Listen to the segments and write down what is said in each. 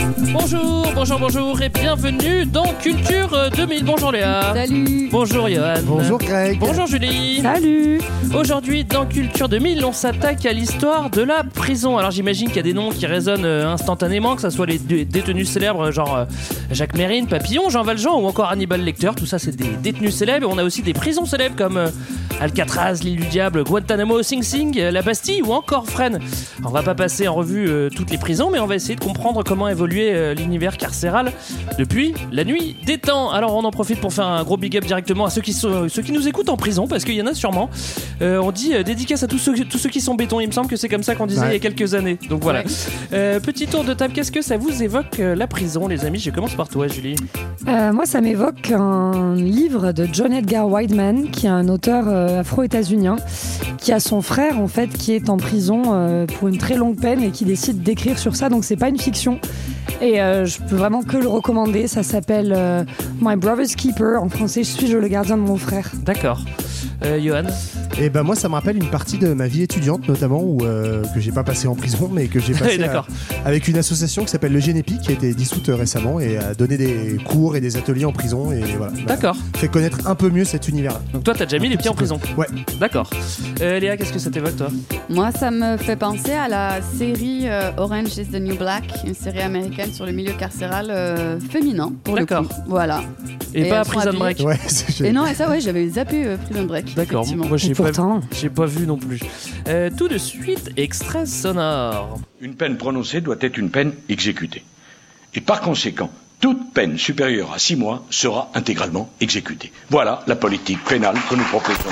Bonjour, bonjour, bonjour et bienvenue dans Culture 2000. Bonjour Léa. Salut. Bonjour Johan. Bonjour Greg. Bonjour Julie. Salut. Aujourd'hui dans Culture 2000, on s'attaque à l'histoire de la prison. Alors j'imagine qu'il y a des noms qui résonnent euh, instantanément, que ce soit les dé- détenus célèbres genre euh, Jacques Mérine, Papillon, Jean Valjean ou encore Hannibal Lecter. Tout ça c'est des détenus célèbres. Et on a aussi des prisons célèbres comme euh, Alcatraz, l'île du diable, Guantanamo, Sing Sing, euh, la Bastille ou encore Fresnes. On va pas passer en revue euh, toutes les prisons, mais on va essayer de comprendre comment évoluait euh, l'univers carcéral depuis la nuit des temps. Alors on en profite pour faire un gros big up directement à ceux qui, sont, ceux qui nous écoutent en prison, parce qu'il y en a sûrement. Euh, on dit euh, dédicace à tous ceux, tous ceux qui sont béton. Il me semble que c'est comme ça qu'on disait Ouais. il y a quelques années. Donc voilà. Euh, petit tour de table. Qu'est-ce que ça vous évoque euh, la prison, les amis? Je commence par toi, Julie. Euh, moi, ça m'évoque un livre de John Edgar Wideman, qui est un auteur euh, afro-états-unien, qui a son frère en fait qui est en prison euh, pour une très longue peine et qui décide d'écrire sur ça. Donc c'est pas une fiction. Et euh, je peux vraiment que le recommander. Ça s'appelle euh, My Brother's Keeper. En français, je suis je le gardien de mon frère. D'accord. Euh, Johan Et ben moi ça me rappelle une partie de ma vie étudiante notamment où euh, que j'ai pas passé en prison mais que j'ai passé à- avec une association qui s'appelle le Génépi qui a été dissoute récemment et a donné des cours et des ateliers en prison et voilà. D'accord. Fait connaître un peu mieux cet univers-là. Donc toi, t'as déjà mis les pieds en prison. Ouais. D'accord. Euh, Léa, qu'est-ce que ça t'évoque, toi? Moi, ça me fait penser à la série euh, Orange is the New Black, une série américaine sur le milieu carcéral euh, féminin. D'accord. Voilà. Et, Et pas Prison Break. Ouais, Et non, et ça, ouais, j'avais zappé euh, Prison Break. D'accord. Moi, j'ai pas, j'ai pas vu non plus. Euh, tout de suite, extrait sonore. Une peine prononcée doit être une peine exécutée. Et par conséquent, toute peine supérieure à six mois sera intégralement exécutée. Voilà la politique pénale que nous proposons.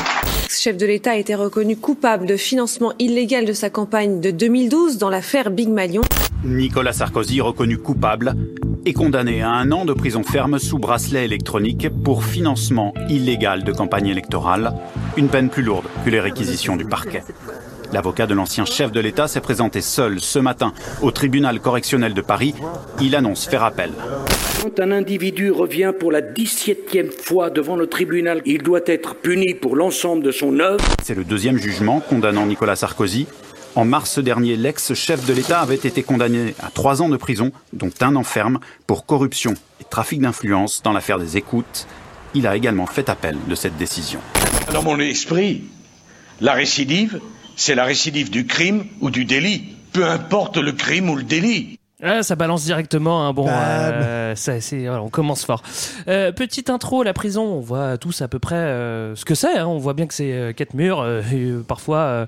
Chef de l'État a été reconnu coupable de financement illégal de sa campagne de 2012 dans l'affaire Big Malion. Nicolas Sarkozy reconnu coupable et condamné à un an de prison ferme sous bracelet électronique pour financement illégal de campagne électorale, une peine plus lourde que les réquisitions du parquet. L'avocat de l'ancien chef de l'État s'est présenté seul ce matin au tribunal correctionnel de Paris. Il annonce faire appel. Quand un individu revient pour la 17e fois devant le tribunal, il doit être puni pour l'ensemble de son œuvre. C'est le deuxième jugement condamnant Nicolas Sarkozy. En mars dernier, l'ex-chef de l'État avait été condamné à trois ans de prison, dont un an ferme, pour corruption et trafic d'influence dans l'affaire des écoutes. Il a également fait appel de cette décision. Dans mon esprit, la récidive, c'est la récidive du crime ou du délit. Peu importe le crime ou le délit. Ah, ça balance directement. hein. Bon, euh, ça, c'est, voilà, on commence fort. Euh, petite intro, la prison. On voit tous à peu près euh, ce que c'est. hein. On voit bien que c'est euh, quatre murs, euh, et, euh, parfois euh,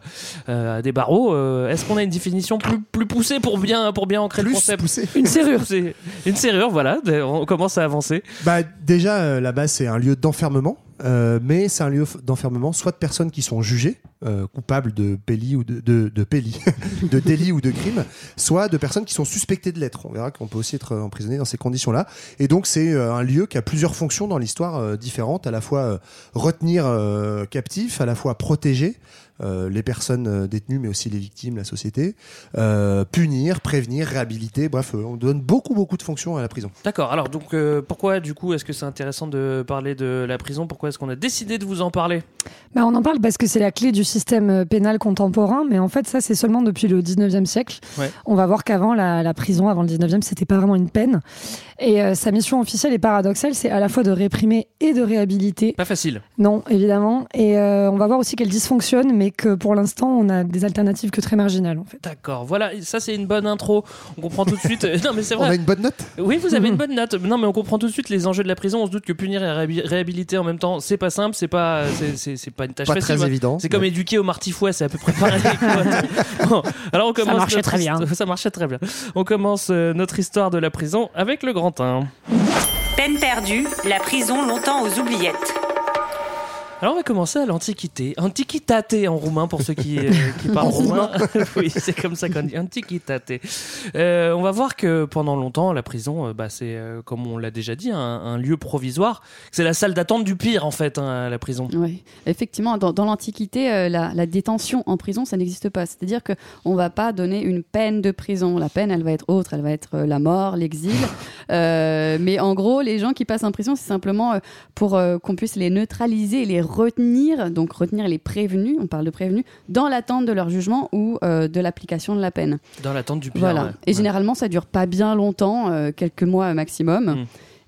euh, des barreaux. Euh, Est-ce qu'on a une définition plus, plus poussée pour bien, pour bien ancrer le concept. Une serrure. C'est une serrure, voilà. On commence à avancer. Bah déjà euh, là-bas c'est un lieu d'enfermement, euh, mais c'est un lieu d'enfermement soit de personnes qui sont jugées euh, coupables de péli ou de de, délit ou de crime, soit de personnes qui sont suspectées de l'être. On verra qu'on peut aussi être emprisonné dans ces conditions-là. Et donc c'est euh, un lieu qui a plusieurs fonctions dans l'histoire différentes, à la fois retenir captifs, à la fois protéger. Euh, les personnes euh, détenues, mais aussi les victimes, la société, euh, punir, prévenir, réhabiliter. Bref, on donne beaucoup, beaucoup de fonctions à la prison. D'accord. Alors donc, euh, pourquoi du coup est-ce que c'est intéressant de parler de la prison? Pourquoi est-ce qu'on a décidé de vous en parler? Bah, on en parle parce que c'est la clé du système pénal contemporain, mais en fait, ça, c'est seulement depuis le 19e siècle. Ouais. On va voir qu'avant, la, la prison, avant le 19e, c'était pas vraiment une peine. Et euh, sa mission officielle est paradoxale, c'est à la fois de réprimer et de réhabiliter. Pas facile. Non, évidemment. Et euh, on va voir aussi qu'elle dysfonctionne, mais que pour l'instant, on a des alternatives que très marginales, en fait. D'accord. Voilà. Ça c'est une bonne intro. On comprend tout de suite. non mais c'est On vrai. a une bonne note? Oui, vous avez une bonne note. Non, mais on comprend tout de suite les enjeux de la prison. On se doute que punir et réhabi- réhabiliter en même temps, c'est pas simple, c'est pas, c'est- c'est c'est pas une tâche Pas facile. très évident. C'est comme Ouais. éduquer au martifouet, c'est à peu près pareil. Bon, alors on commence. marchait notre très bien. Ça marchait très bien. On commence euh, notre histoire de la prison avec le grand 1. Peine perdue, la prison longtemps aux oubliettes. Alors on va commencer à l'Antiquité. Antiquitate en roumain pour ceux qui, euh, qui parlent roumain. oui, c'est comme ça qu'on dit. Antiquitate. Euh, on va voir que pendant longtemps, la prison, euh, bah, c'est, comme on l'a déjà dit, un, un lieu provisoire. C'est la salle d'attente du pire, en fait, hein, la prison. Oui, effectivement, dans, dans l'Antiquité, la, la détention en prison, ça n'existe pas. C'est-à-dire qu'on ne va pas donner une peine de prison. La peine, elle va être autre, elle va être la mort, l'exil. Mais en gros, les gens qui passent en prison, c'est simplement pour qu'on puisse les neutraliser, les retenir, donc retenir les prévenus, on parle de prévenus, dans l'attente de leur jugement ou euh, de l'application de la peine. Dans l'attente du pire. Voilà. ouais. Et généralement, ça dure pas bien longtemps, euh, quelques mois maximum. Mm.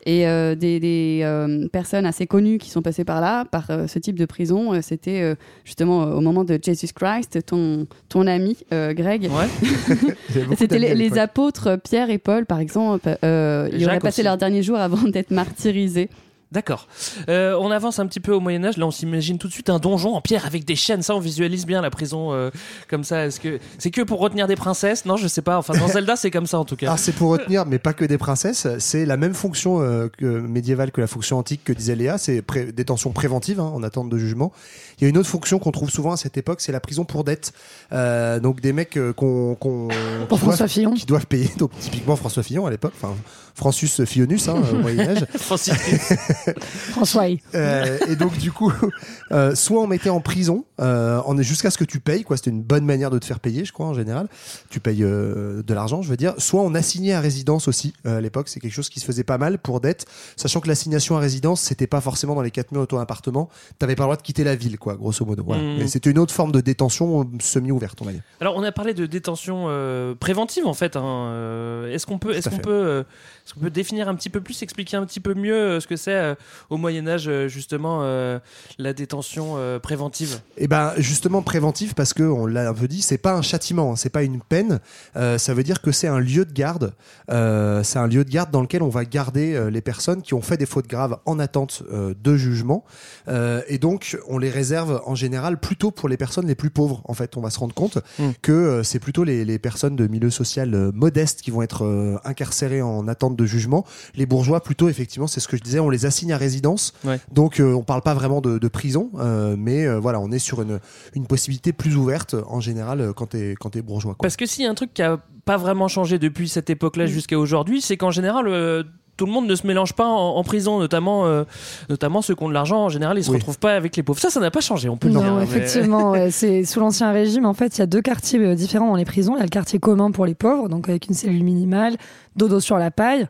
Et euh, des, des, euh, personnes assez connues qui sont passées par là, par euh, ce type de prison, euh, c'était euh, justement euh, au moment de Jesus Christ, ton, ton ami euh, Greg. C'était les, les apôtres Pierre et Paul, par exemple. euh, ils auraient passé aussi. leurs derniers jours avant d'être martyrisés. D'accord. Euh, on avance un petit peu au Moyen Âge. Là, on s'imagine tout de suite un donjon en pierre avec des chaînes. Ça, on visualise bien la prison euh, comme ça. Est-ce que c'est que pour retenir des princesses? Non, je sais pas. Enfin, dans Zelda, c'est comme ça en tout cas. Alors c'est pour retenir, mais pas que des princesses. C'est la même fonction euh, médiévale que la fonction antique que disait Léa. C'est détention préventive hein, en attente de jugement. Il y a une autre fonction qu'on trouve souvent à cette époque, c'est la prison pour dette. Euh, donc des mecs euh, qu'on qu'on- Pour qui François doivent- Fillon. qui doivent payer. Donc typiquement François Fillon à l'époque. Enfin Francis Fillonus hein, au Moyen Âge. Francis. François. Euh, et donc du coup, euh, soit on mettait en prison, euh, en- jusqu'à ce que tu payes, quoi. C'était une bonne manière de te faire payer, je crois en général. Tu payes euh, de l'argent, je veux dire. Soit on assignait à résidence aussi. euh, à l'époque, c'est quelque chose qui se faisait pas mal pour dette, sachant que l'assignation à résidence, c'était pas forcément dans les quatre murs de ton appartement. T'avais pas le droit de quitter la ville, quoi, grosso modo. Voilà. Mm. C'était une autre forme de détention euh, semi-ouverte, on va dire. Alors, on a parlé de détention euh, préventive en fait. hein. Euh, Est-ce qu'on peut, est-ce qu'on peut, est-ce qu'on peut définir un petit peu plus, expliquer un petit peu mieux euh, ce que c'est euh, au Moyen Âge euh, justement euh, la détention euh, préventive? Et ben justement préventif parce que on l'a un peu dit, c'est pas un châtiment, hein, c'est pas une peine. Ça veut dire que c'est un lieu de garde. C'est un lieu de garde dans lequel on va garder les personnes qui ont fait des fautes graves en attente de jugement. Et donc on les réserve en général plutôt pour les personnes les plus pauvres. En fait, on va se rendre compte Mm. que c'est plutôt les, les personnes de milieu social modeste qui vont être incarcérées en attente de jugement. Les bourgeois plutôt effectivement, c'est ce que je disais, on les assigne à résidence. Ouais. Donc euh, on parle pas vraiment de, de prison, euh, mais euh, voilà, on est sur une, une possibilité plus ouverte en général euh, quand t'es quand t'es bourgeois. Quoi. Parce que s'il y a un truc qui a pas vraiment changé depuis cette époque-là jusqu'à aujourd'hui, c'est qu'en général. euh, tout le monde ne se mélange pas en, en prison, notamment, euh, notamment ceux qui ont de l'argent. En général, ils se Oui. retrouvent pas avec les pauvres. Ça, ça n'a pas changé, on peut le Non, dire. mais- effectivement, ouais, c'est sous l'ancien régime. En fait, il y a deux quartiers différents dans les prisons. Il y a le quartier commun pour les pauvres, donc avec une cellule minimale, dodo sur la paille,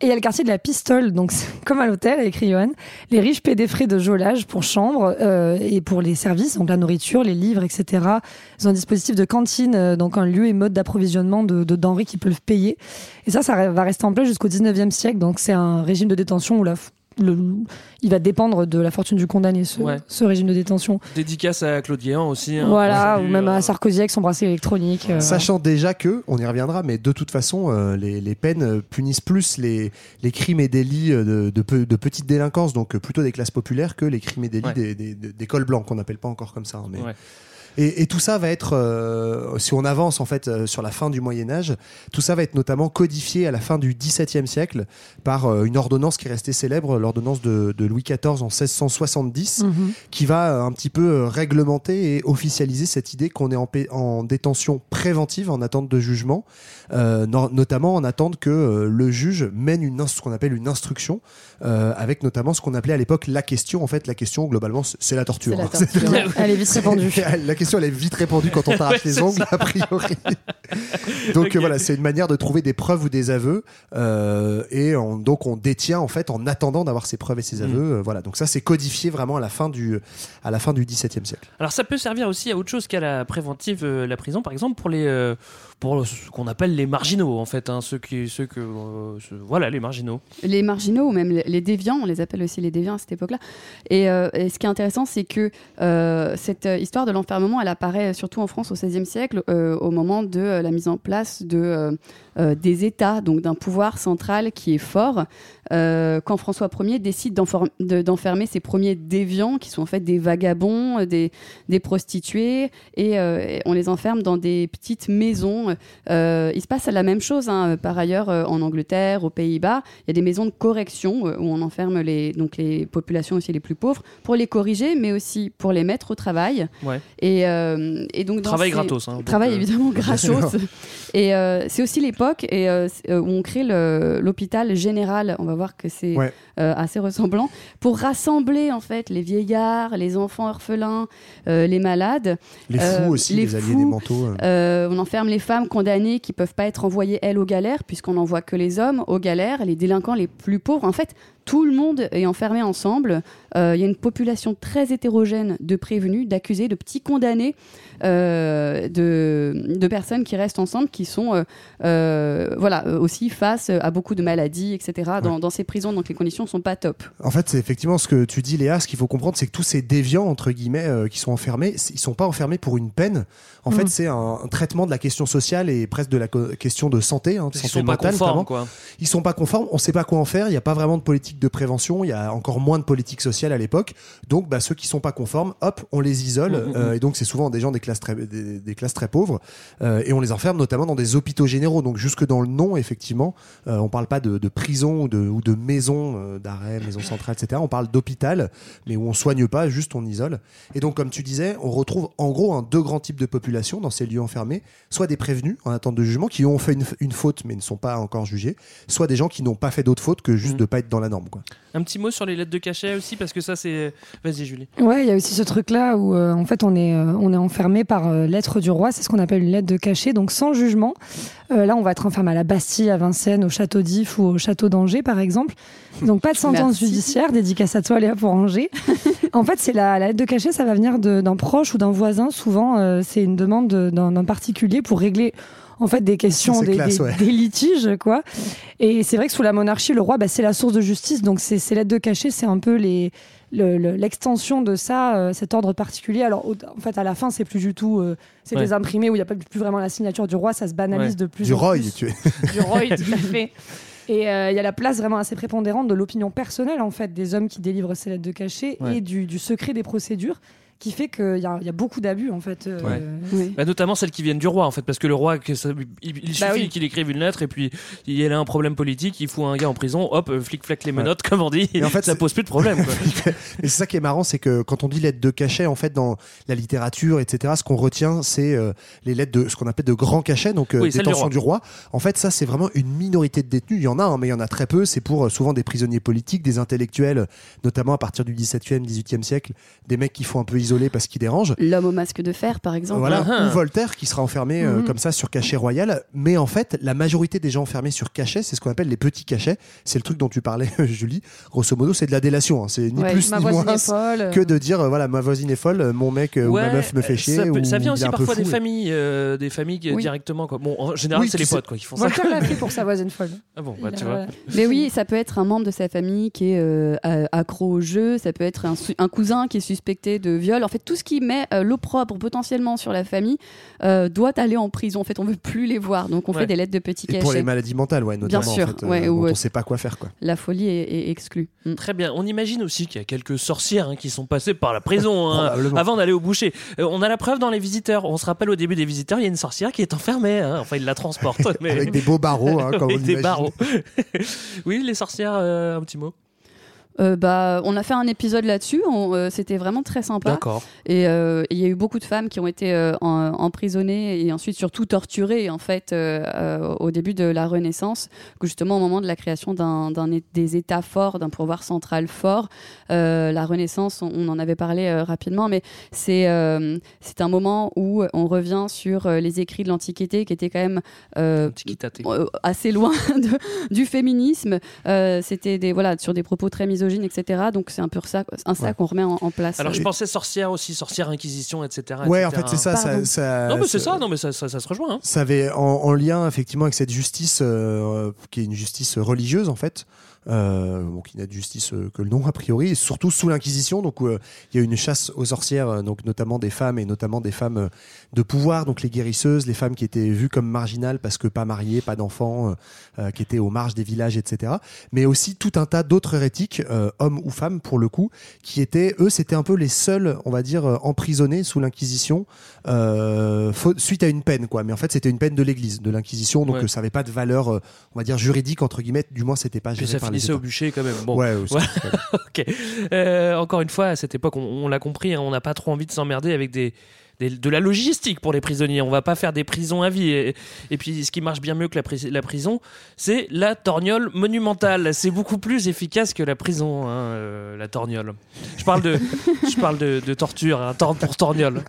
et il y a le quartier de la pistole, donc comme à l'hôtel, a écrit Johan. Les riches paient des frais de jolage pour chambre euh, et pour les services, donc la nourriture, les livres, etc. Ils ont un dispositif de cantine, euh, donc un lieu et mode d'approvisionnement de, de denrées qu'ils peuvent payer. Et ça, ça va rester en place jusqu'au 19e siècle. Donc c'est un régime de détention où la, le, il va dépendre de la fortune du condamné, ce, Ouais. ce régime de détention. Dédicace à Claude Guéant aussi. hein. Voilà, ou même euh, à Sarkozy avec son bracelet électronique. euh, Sachant déjà que, on y reviendra, mais de toute façon, euh, les, les peines euh, punissent plus les, les crimes et délits euh, de, de, de petite délinquance, donc euh, plutôt des classes populaires, que les crimes et délits Ouais. des, des, des cols blancs, qu'on n'appelle pas encore comme ça. hein, mais... Ouais. Et, et tout ça va être, euh, si on avance en fait euh, sur la fin du Moyen Âge, tout ça va être notamment codifié à la fin du XVIIe siècle par euh, une ordonnance qui est restée célèbre, l'ordonnance de, de Louis XIV en 1670, Mhm. qui va un petit peu réglementer et officialiser cette idée qu'on est en, détention préventive, en attente de jugement, no- notamment en attente que le juge mène une, ce qu'on appelle une instruction, avec notamment ce qu'on appelait à l'époque la question. En fait, la question, globalement, c'est- la torture. La torture. Elle est vite répandue. question, elle est vite répandue quand on t'arrache Ouais, les ongles, ça. a priori. donc Ok. euh, voilà, c'est une manière de trouver des preuves ou des aveux, euh, et on- donc on détient en fait en attendant d'avoir ces preuves et ces Mm. aveux. euh, voilà, donc ça c'est codifié vraiment à la fin du à la fin du XVIIe siècle. Alors ça peut servir aussi à autre chose qu'à la préventive, euh, la prison, par exemple pour les euh, pour ce qu'on appelle les marginaux en fait, hein, ceux qui ceux que euh, voilà les marginaux. les marginaux ou même les- déviants, on les appelle aussi les déviants à cette époque-là. Et, euh, ce qui est intéressant, c'est que euh, cette histoire de l'enfermement, elle apparaît surtout en France au XVIe siècle, au moment de la mise en place de, euh, des États, donc d'un pouvoir central qui est fort. euh, quand François Ier décide de- d'enfermer ses premiers déviants, qui sont en fait des vagabonds, euh, des, des prostituées, et euh, on les enferme dans des petites maisons. Il se passe la même chose, hein, par ailleurs, en Angleterre, aux Pays-Bas. Il y a des maisons de correction où on enferme les, donc les populations aussi les plus pauvres pour les corriger, mais aussi pour les mettre au travail. Ouais. Et, et donc dans Travail ces- gratos, hein, travail évidemment gratos. et c'est aussi l'époque et euh, euh, où on crée l'hôpital général. On va voir que c'est Ouais. euh, assez ressemblant pour rassembler en fait les vieillards, les enfants orphelins, les malades, Les fous aussi, les fous. mentaux, euh. Euh, on enferme les femmes condamnées qui peuvent pas être envoyées elles aux galères puisqu'on n'envoie que les hommes aux galères, les délinquants les plus pauvres. En fait, tout le monde est enfermé ensemble. Euh, Il y a une population très hétérogène de prévenus, d'accusés, de petits condamnés, euh, de, de personnes qui restent ensemble, qui sont euh, euh, voilà aussi face à beaucoup de maladies, etc. Dans, dans ces prisons, donc les conditions sont pas top. En fait, c'est effectivement ce que tu dis, Léa. Ce qu'il faut comprendre, c'est que tous ces déviants, entre guillemets, euh, qui sont enfermés, ils sont pas enfermés pour une peine. En fait, c'est un, un traitement de la question sociale et presque de la question de santé, hein, de Ils santé sont pas mentale, conformes, quoi. Ils sont pas conformes. On sait pas quoi en faire. Il n'y a pas vraiment de politique de prévention. Il y a encore moins de politique sociale à l'époque. Donc, bah, ceux qui sont pas conformes, hop, on les isole. Mhm, Euh, mhm. et donc, c'est souvent des gens des classes très, des, des classes très pauvres. Euh, et on les enferme notamment dans des hôpitaux généraux. Donc, jusque dans le nom, effectivement, euh, on parle pas de, de prison ou de, ou de maison euh, d'arrêt, maison centrale, etc. On parle d'hôpital, mais où on soigne pas, juste on isole. Et donc, comme tu disais, on retrouve en gros deux grands types de populations dans ces lieux enfermés. Soit des prévenus en attente de jugement qui ont fait une, une faute mais ne sont pas encore jugés. Soit des gens qui n'ont pas fait d'autres fautes que juste de pas être dans la norme. Quoi. Un petit mot sur les lettres de cachet aussi, parce que ça, c'est. Vas-y, Julie. Ouais, il y a aussi ce truc-là où euh, en fait on est, euh, on est enfermé par euh, lettre du roi, c'est ce qu'on appelle une lettre de cachet, donc sans jugement. Euh, là, on va être enfermé à la Bastille, à Vincennes, au château d'If ou au château d'Angers, par exemple. Donc pas de sentence Merci. judiciaire, dédicace à toi Léa pour Angers. en fait, c'est la, la lettre de cachet, ça va venir d'un proche ou d'un voisin. Souvent, euh, c'est une demande de- d'un d'un particulier pour régler en fait des questions, des, classe, des- ouais. des litiges, quoi. Et c'est vrai que sous la monarchie, le roi, bah, c'est la source de justice. Donc ces, lettres de cachet, c'est un peu les le- le- l'extension de ça, euh, cet ordre particulier. Alors, au- en fait, à la fin, c'est plus du tout, euh, c'est Ouais. des imprimés où il n'y a pas plus vraiment la signature du roi, ça se banalise Ouais. de plus Du en Roy, plus. tu es. Du Roy, tout à fait. Et euh, il y a la place vraiment assez prépondérante de l'opinion personnelle, en fait, des hommes qui délivrent ces lettres de cachet Ouais. et du, du secret des procédures, qui fait qu'il y, a- il y a beaucoup d'abus, en fait. euh, Bah, notamment celles qui viennent du roi en fait parce que le roi que ça- il, il Bah suffit oui. qu'il écrive une lettre et puis il a un problème politique il fout un gars en prison hop euh, flic flac les menottes comme on dit Et en fait, ça pose plus de problème quoi. Et c'est ça qui est marrant, c'est que quand on dit lettres de cachet, en fait, dans la littérature, etc., ce qu'on retient, c'est euh, les lettres de ce qu'on appelle de grands cachets, donc euh, Oui, du détention roi. du roi. En fait, ça, c'est vraiment une minorité de détenus. Il y en a, hein, mais il y en a très peu. C'est pour euh, souvent des prisonniers politiques, des intellectuels, notamment à partir du 17e, 18e siècle, des mecs qui font un peu isolés parce qu'ils dérangent. L'homme au masque de fer, par exemple. Voilà, Ah, ou Voltaire qui sera enfermé euh, Mhm. comme ça sur cachet royal. Mais en fait, la majorité des gens enfermés sur cachet, c'est ce qu'on appelle les petits cachets. C'est le truc dont tu parlais, Julie. Grosso modo, c'est de la délation. hein. C'est ni Ouais, plus ma ni moins est folle. que de dire euh, voilà, ma voisine est folle, mon mec euh, ou ma meuf me fait chier. ça, peut- ou ça vient aussi parfois des familles euh, des familles Oui. directement quoi bon en général Oui, c'est les potes quoi qui font ça Voltaire l'a fait pour sa voisine folle. ah bon bah tu vois. Mais oui, ça peut être un membre de sa famille qui est accro au jeu, ça peut être un cousin qui est suspecté de viol. En fait, tout ce qui met euh, l'opprobre potentiellement sur la famille euh, doit aller en prison. En fait, on veut plus les voir, donc on Ouais. fait des lettres de petits Et cachets. pour les maladies mentales, ouais, notamment. Bien sûr, en fait, euh, dont on sait pas quoi faire, quoi. La folie est, est exclue. Mm. Très bien. On imagine aussi qu'il y a quelques sorcières hein, qui sont passées par la prison hein, avant d'aller au boucher. Euh, on a la preuve dans les visiteurs. On se rappelle au début des visiteurs, il y a une sorcière qui est enfermée. hein. Enfin, il la transporte. mais- Avec des beaux barreaux, hein, comme on Avec des barreaux. oui, les sorcières, euh, un petit mot. Euh, bah, on a fait un épisode là-dessus. euh, C'était vraiment très sympa. D'accord. Et euh, il y a eu beaucoup de femmes qui ont été euh, en- emprisonnées et ensuite surtout torturées en fait euh, euh, au début de la Renaissance, justement au moment de la création d'un, des États forts, d'un pouvoir central fort. Euh, la Renaissance, on, on en avait parlé euh, rapidement, mais c'est euh, c'est un moment où on revient sur euh, les écrits de l'Antiquité qui étaient quand même euh, euh, assez loin de- du féminisme. Euh, C'était des voilà sur des propos très misogynes, etc. Donc c'est un peu ça, un ça Ouais. qu'on remet en, en place. Alors je pensais sorcière aussi, sorcière inquisition, etc. Ouais, etc. en fait, c'est ça, ça- Non mais c'est ça- ça, non mais ça, ça, ça se rejoint. hein. Ça avait en, en lien effectivement avec cette justice euh, qui est une justice religieuse en fait. euh, bon, qui n'a de justice euh, que le nom a priori, et surtout sous l'Inquisition. Donc euh, il y a eu une chasse aux sorcières, euh, donc notamment des femmes et notamment des femmes euh, de pouvoir, donc les guérisseuses, les femmes qui étaient vues comme marginales parce que pas mariées, pas d'enfants, euh, euh, qui étaient aux marges des villages, etc. Mais aussi tout un tas d'autres hérétiques, euh, hommes ou femmes pour le coup, qui étaient eux, c'était un peu les seuls, on va dire, euh, emprisonnés sous l'Inquisition euh, suite à une peine, quoi. Mais en fait, c'était une peine de l'Église, de l'Inquisition, donc Ouais. euh, ça avait pas de valeur, on va dire juridique entre guillemets. Du moins, c'était pas Puis géré ça par les finissait au États. bûcher quand même. Bon. Ouais, aussi, ok. Euh, encore une fois, à cette époque, on, on l'a compris, hein, on n'a pas trop envie de s'emmerder avec des, des- de la logistique pour les prisonniers. On va pas faire des prisons à vie. Et, et puis, ce qui marche bien mieux que la, pri- la prison, c'est la torgnole monumentale. C'est beaucoup plus efficace que la prison, hein, euh, la torgnole. Je parle de, je parle de, de torture, hein, tor- pour torgnole.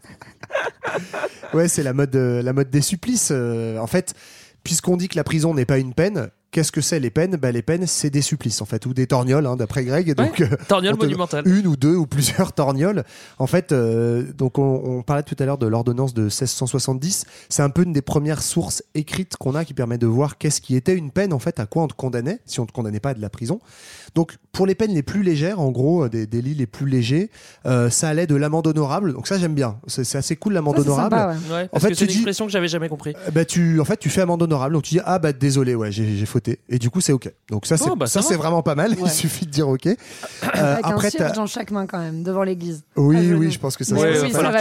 Ouais, c'est la mode, euh, la mode des supplices. euh, en fait, puisqu'on dit que la prison n'est pas une peine, qu'est-ce que c'est les peines? Bah, Les peines, c'est des supplices, en fait, ou des torgnoles, hein, d'après Greg. Donc, Ouais, euh, torgnole on te- monumentale. Une ou deux ou plusieurs torgnoles. En fait, euh, donc on, on parlait tout à l'heure de l'ordonnance de 1670. C'est un peu une des premières sources écrites qu'on a qui permet de voir qu'est-ce qui était une peine, en fait, à quoi on te condamnait, si on te condamnait pas à de la prison. Donc, pour les peines les plus légères, en gros, euh, des délits les plus légers, euh, ça allait de l'amende honorable. Donc ça, j'aime bien. C'est c'est assez cool l'amende honorable. sympa, ouais. Ouais, en parce fait, que c'est une dis, expression que j'avais jamais compris. euh, bah tu en fait tu fais amende honorable donc tu dis ah bah désolé ouais j'ai j'ai et du coup c'est ok. Donc ça c'est Oh, bah, ça ça c'est vraiment pas mal. Il Ouais. suffit de dire ok. Euh, Avec après un cierge t'as- dans chaque main quand même, devant l'église. oui oui je pense que ça oui, va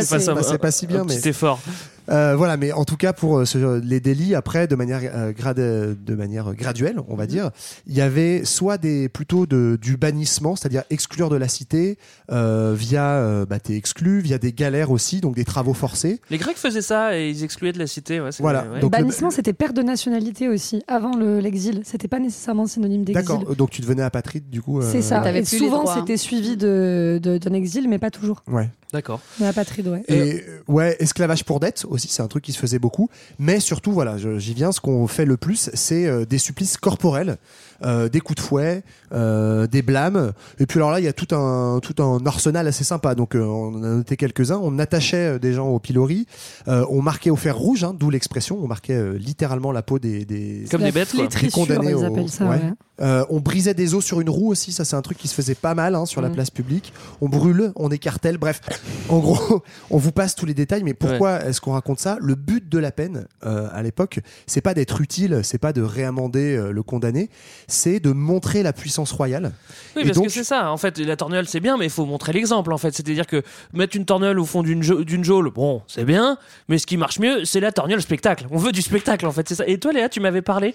fasses c'est- c'est pas si bien mais petit effort. Euh, voilà mais en tout cas pour euh, ce- les délits après de manière euh, grade- de manière graduelle on Mhm. va dire il y avait soit des plutôt de, du bannissement c'est-à-dire exclure de la cité euh, via euh, bah t'es exclu via des galères aussi donc des travaux forcés Les Grecs faisaient ça et ils excluaient de la cité. ouais, Voilà, ouais. donc le- Bannissement, c'était perte de nationalité aussi, avant le- l'exil. C'était pas nécessairement synonyme d'exil. d'accord donc tu devenais apatride du coup euh, C'est ça. Et souvent, c'était suivi de- de- d'un exil, mais pas toujours. ouais D'accord. Mais apatride, ouais. Et ouais, esclavage pour dette aussi, c'est un truc qui se faisait beaucoup. Mais surtout, voilà, j'y viens, ce qu'on fait le plus, c'est euh, des supplices corporels, euh, des coups de fouet, euh, des blâmes. Et puis alors là, il y a tout un tout un arsenal assez sympa. Donc euh, on en a noté quelques-uns. On attachait euh, des gens au pilori, euh, on marquait au fer rouge, hein, d'où l'expression. On marquait euh, littéralement la peau des, des Comme des bêtes, quoi. des Flétrissure, condamnés ils au- appellent ça, ouais. ouais. Euh, on brisait des os sur une roue aussi, ça c'est un truc qui se faisait pas mal hein, sur la Mm. place publique. On brûle, on écartèle, bref. En gros, on vous passe tous les détails, mais pourquoi est-ce qu'on raconte ça? Le but de la peine euh, à l'époque, c'est pas d'être utile, c'est pas de réamender euh, le condamné, c'est de montrer la puissance royale. Oui, Et parce donc- que c'est ça. En fait, la torgnole, c'est bien, mais il faut montrer l'exemple. En fait, c'est-à-dire que mettre une torgnole au fond d'une geôle, bon, c'est bien, mais ce qui marche mieux, c'est la torgnole spectacle. On veut du spectacle, en fait, c'est ça. Et toi, Léa, tu m'avais parlé,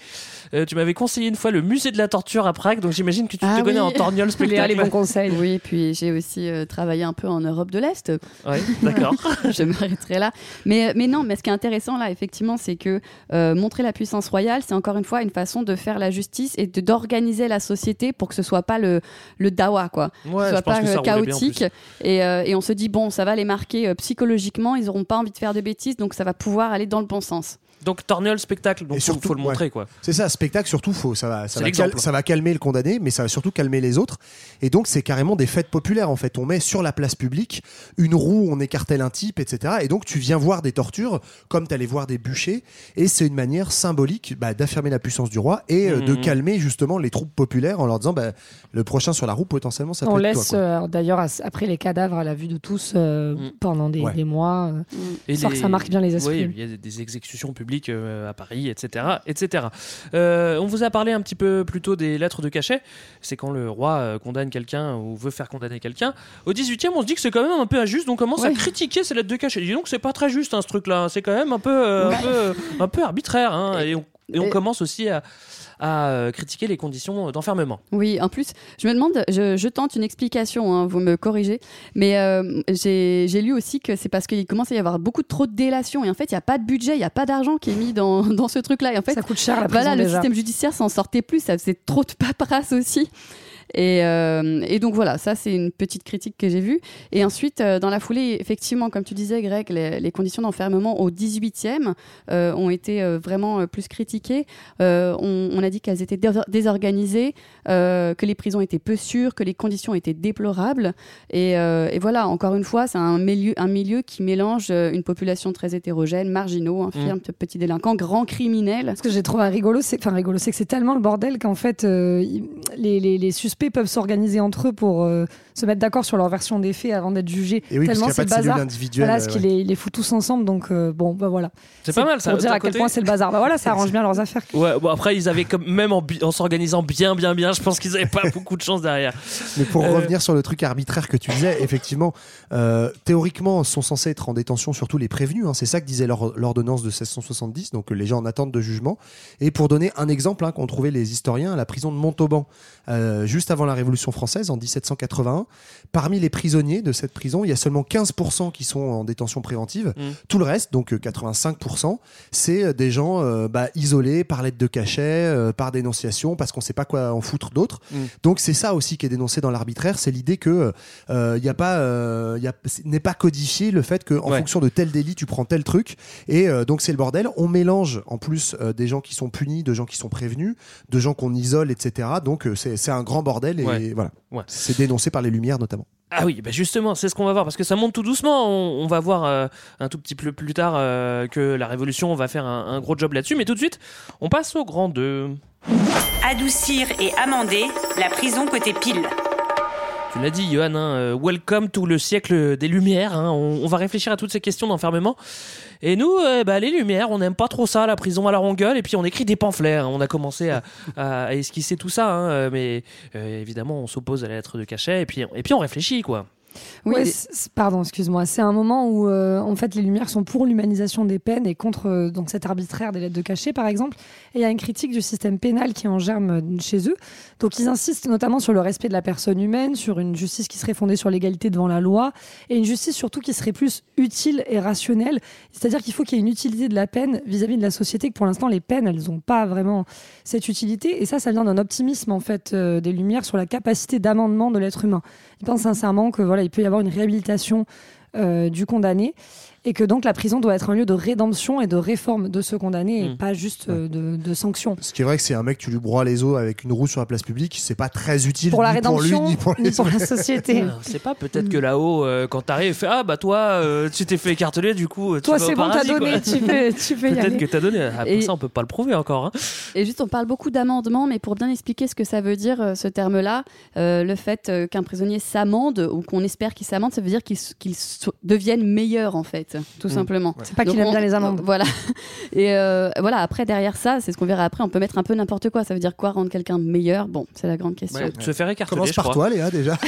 euh, tu m'avais conseillé une fois le musée de la torture à Prague, donc j'imagine que tu Ah te connais oui. en torgnole spectacle. conseils. Oui, puis j'ai aussi euh, travaillé un peu en Europe de l'Est. Ouais, d'accord. je m'arrêterai là. Mais, mais non, mais ce qui est intéressant là, effectivement, c'est que euh, montrer la puissance royale, c'est encore une fois une façon de faire la justice et de- d'organiser la société pour que ce soit pas le, le dawa, quoi. Ouais, ce je soit pas que euh, chaotique. Et, euh, et on se dit, bon, ça va les marquer euh, psychologiquement, ils auront pas envie de faire de bêtises, donc ça va pouvoir aller dans le bon sens. Donc torgnole spectacle, donc Et faut, le montrer, ouais. quoi. C'est ça, spectacle surtout, faut, ça, va, ça, va l'exemple. cal- ça va calmer le condamné, mais ça va surtout calmer les autres. Et donc, c'est carrément des fêtes populaires en fait. On met sur la place publique une roue, on écartèle un type, etc. Et donc, tu viens voir des tortures comme tu allais voir des bûchers. Et c'est une manière symbolique bah, d'affirmer la puissance du roi et euh, de Mhm. calmer justement les troupes populaires en leur disant bah, le prochain sur la roue, potentiellement, ça On peut être laisse toi. quoi. euh, d'ailleurs après les cadavres à la vue de tous euh, pendant des, Ouais. des mois. euh, Et histoire que ça marque bien les esprits. Oui, il y a des exécutions publiques euh, à Paris, etc. etc. Euh, on vous a parlé un petit peu plus tôt des lettres de cachet. C'est quand le roi euh, condamne quelqu'un ou veut faire condamner quelqu'un. Au 18e, on se dit que c'est quand même un peu injuste, donc on commence à critiquer ces lettres de cachet. Dis donc, c'est pas très juste hein, ce truc-là. C'est quand même un peu, un peu, un peu arbitraire. hein. Et on, et on Et- commence aussi à, à, euh, critiquer les conditions d'enfermement. Oui, en plus, je me demande, je, je tente une explication, hein, vous me corrigez, mais euh, j'ai lu aussi que c'est parce qu'il commence à y avoir beaucoup trop de délations et en fait, il n'y a pas de budget, il n'y a pas d'argent qui est mis dans, dans ce truc-là. Et en fait, Ça coûte cher la voilà, prison le déjà. système judiciaire s'en sortait plus, ça faisait trop de paperasse aussi. Et, euh, et donc voilà, ça c'est une petite critique que j'ai vue. Et ensuite, euh, dans la foulée, effectivement, comme tu disais, Greg, les, conditions d'enfermement au 18e euh, ont été vraiment plus critiquées. On, a dit qu'elles étaient dés- désorganisées, euh, que les prisons étaient peu sûres, que les conditions étaient déplorables. Et, euh, et voilà, encore une fois, c'est un milieu, un milieu qui mélange euh, une population très hétérogène, marginaux, infirmes, petits délinquants, grands criminels. Ce que j'ai trouvé rigolo, c'est enfin rigolo, c'est que c'est tellement le bordel qu'en fait euh, les, les- les suspects peuvent s'organiser entre eux pour euh, se mettre d'accord sur leur version des faits avant d'être jugés. Et oui, parce tellement c'est le bazar. Voilà, euh, ce qu'il ouais. les, les fout tous ensemble, donc euh, bon, bah voilà. C'est pas mal, ça, Pour dire à quel côté. point c'est le bazar. Bah voilà, ça arrange bien leurs affaires. Ouais, bon après ils avaient comme même en, en s'organisant bien bien bien, je pense qu'ils avaient pas beaucoup de chance derrière. Mais pour Euh, revenir sur le truc arbitraire que tu disais, effectivement, euh, théoriquement, sont censés être en détention surtout les prévenus. hein. c'est ça que disait l'or- l'ordonnance de 1670, donc euh, les gens en attente de jugement. Et pour donner un exemple hein, qu'ont trouvé les historiens à la prison de Montauban, euh, juste avant la Révolution française, en 1781, parmi les prisonniers de cette prison, il y a seulement 15% qui sont en détention préventive. Mm. Tout le reste, donc euh, 85%, c'est des gens bah, isolés par lettre de cachet, par dénonciation, parce qu'on sait pas quoi en foutre d'autre. Mm. Donc c'est ça aussi qui est dénoncé dans l'arbitraire, c'est l'idée que il y a pas, euh, y a- c'est- n'est pas codifié le fait que en Ouais. fonction de tel délit tu prends tel truc et euh, donc c'est le bordel. On mélange en plus euh, des gens qui sont punis, de gens qui sont prévenus, de gens qu'on isole, etc. Donc euh, c'est c'est un grand bordel et Ouais. voilà. Ouais. C'est dénoncé par les Lumières notamment. Ah oui, bah justement, c'est ce qu'on va voir parce que ça monte tout doucement. On, va voir euh, un tout petit peu plus tard euh, que la Révolution va faire un, un gros job là-dessus. Mais tout de suite, on passe au grand 2. Adoucir et amender la prison côté pile. Tu l'as dit, Johan, hein, euh, welcome tout le siècle des Lumières. hein. On, on va réfléchir à toutes ces questions d'enfermement. Et nous, euh, bah, les Lumières, on n'aime pas trop ça, la prison. Alors on gueule et puis on écrit des pamphlets. hein. On a commencé à, à- à esquisser tout ça, euh, mais euh, évidemment, on s'oppose à la lettre de cachet et puis, et puis on réfléchit, quoi. Ouais, c'est- pardon, excuse-moi. C'est un moment où, euh, en fait, les Lumières sont pour l'humanisation des peines et contre euh, donc cet arbitraire des lettres de cachet, par exemple. Et il y a une critique du système pénal qui est en germe euh, chez eux. Donc, ils insistent notamment sur le respect de la personne humaine, sur une justice qui serait fondée sur l'égalité devant la loi, et une justice surtout qui serait plus utile et rationnelle. C'est-à-dire qu'il faut qu'il y ait une utilité de la peine vis-à-vis de la société, que pour l'instant, les peines, elles n'ont pas vraiment cette utilité. Et ça, ça vient d'un optimisme, en fait, euh, des Lumières sur la capacité d'amendement de l'être humain. Ils pensent sincèrement que voilà, il peut y avoir une réhabilitation euh, du condamné et que donc la prison doit être un lieu de rédemption et de réforme de ce condamné et Mm. pas juste euh, de, de sanction. Ce qui est vrai que c'est un mec, tu lui broies les os avec une roue sur la place publique, c'est pas très utile Pour la ni pour lui rédemption, ni pour, les ni pour la société. C'est pas peut-être que là-haut, euh, quand t'arrives, fait ah bah toi, euh, tu t'es fait écarteler, du coup, tu Toi, c'est bon, t'as donné, tu peux, tu peux Peut-être que t'as donné. Après Et- ça, on peut pas le prouver encore. hein. Et juste, on parle beaucoup d'amendement, mais pour bien expliquer ce que ça veut dire, euh, ce terme-là, euh, le fait qu'un prisonnier s'amende ou qu'on espère qu'il s'amende, ça veut dire qu'il s- qu'il so- devienne meilleur, en fait, tout Mm. simplement. C'est pas qu'il aime bien les amendes. Voilà. Et euh, voilà, après, derrière ça, c'est ce qu'on verra après, on peut mettre un peu n'importe quoi. Ça veut dire quoi rendre quelqu'un meilleur? Bon, c'est la grande question. Ouais, Se faire écarteler. Commence je par crois. toi, Léa, déjà.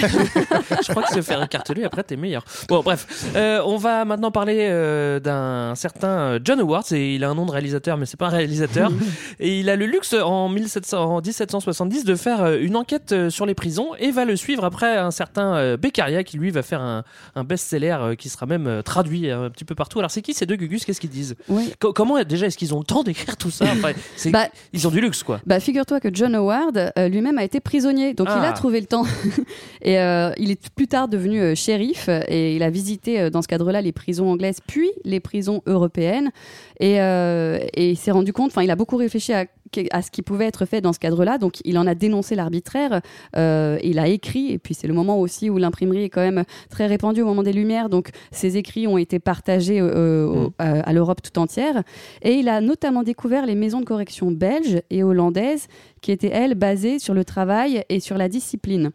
je crois que se faire écarteler, après t'es meilleur. Bon, bref, Euh, on va maintenant parler euh, d'un certain John Howard. Et il a un nom de réalisateur, mais c'est pas un réalisateur. et il a le luxe en, 1700, en 1770 de faire une enquête sur les prisons et va le suivre après un certain Beccaria qui lui va faire un, un best-seller qui sera même traduit un petit peu partout. Alors c'est qui ces deux Gugus? Qu'est-ce qu'ils disent? Oui. Comment déjà est-ce qu'ils ont le temps d'écrire tout ça? Enfin, Bah, Ils ont du luxe quoi. Bah, figure-toi que John Howard euh, lui-même a été prisonnier, donc il Ah. a trouvé le temps. et euh, il est plus tard devenu euh, shérif et il a visité dans ce cadre-là les prisons anglaises puis les prisons européennes. Et, et il s'est rendu compte, enfin, il a beaucoup réfléchi à, à ce qui pouvait être fait dans ce cadre-là. Donc, il en a dénoncé l'arbitraire. euh, il a écrit, et puis c'est le moment aussi où l'imprimerie est quand même très répandue au moment des Lumières. Donc, ses écrits ont été partagés euh, au- à, à l'Europe tout entière. Et il a notamment découvert les maisons de correction belges et hollandaises qui étaient, elles, basées sur le travail et sur la discipline.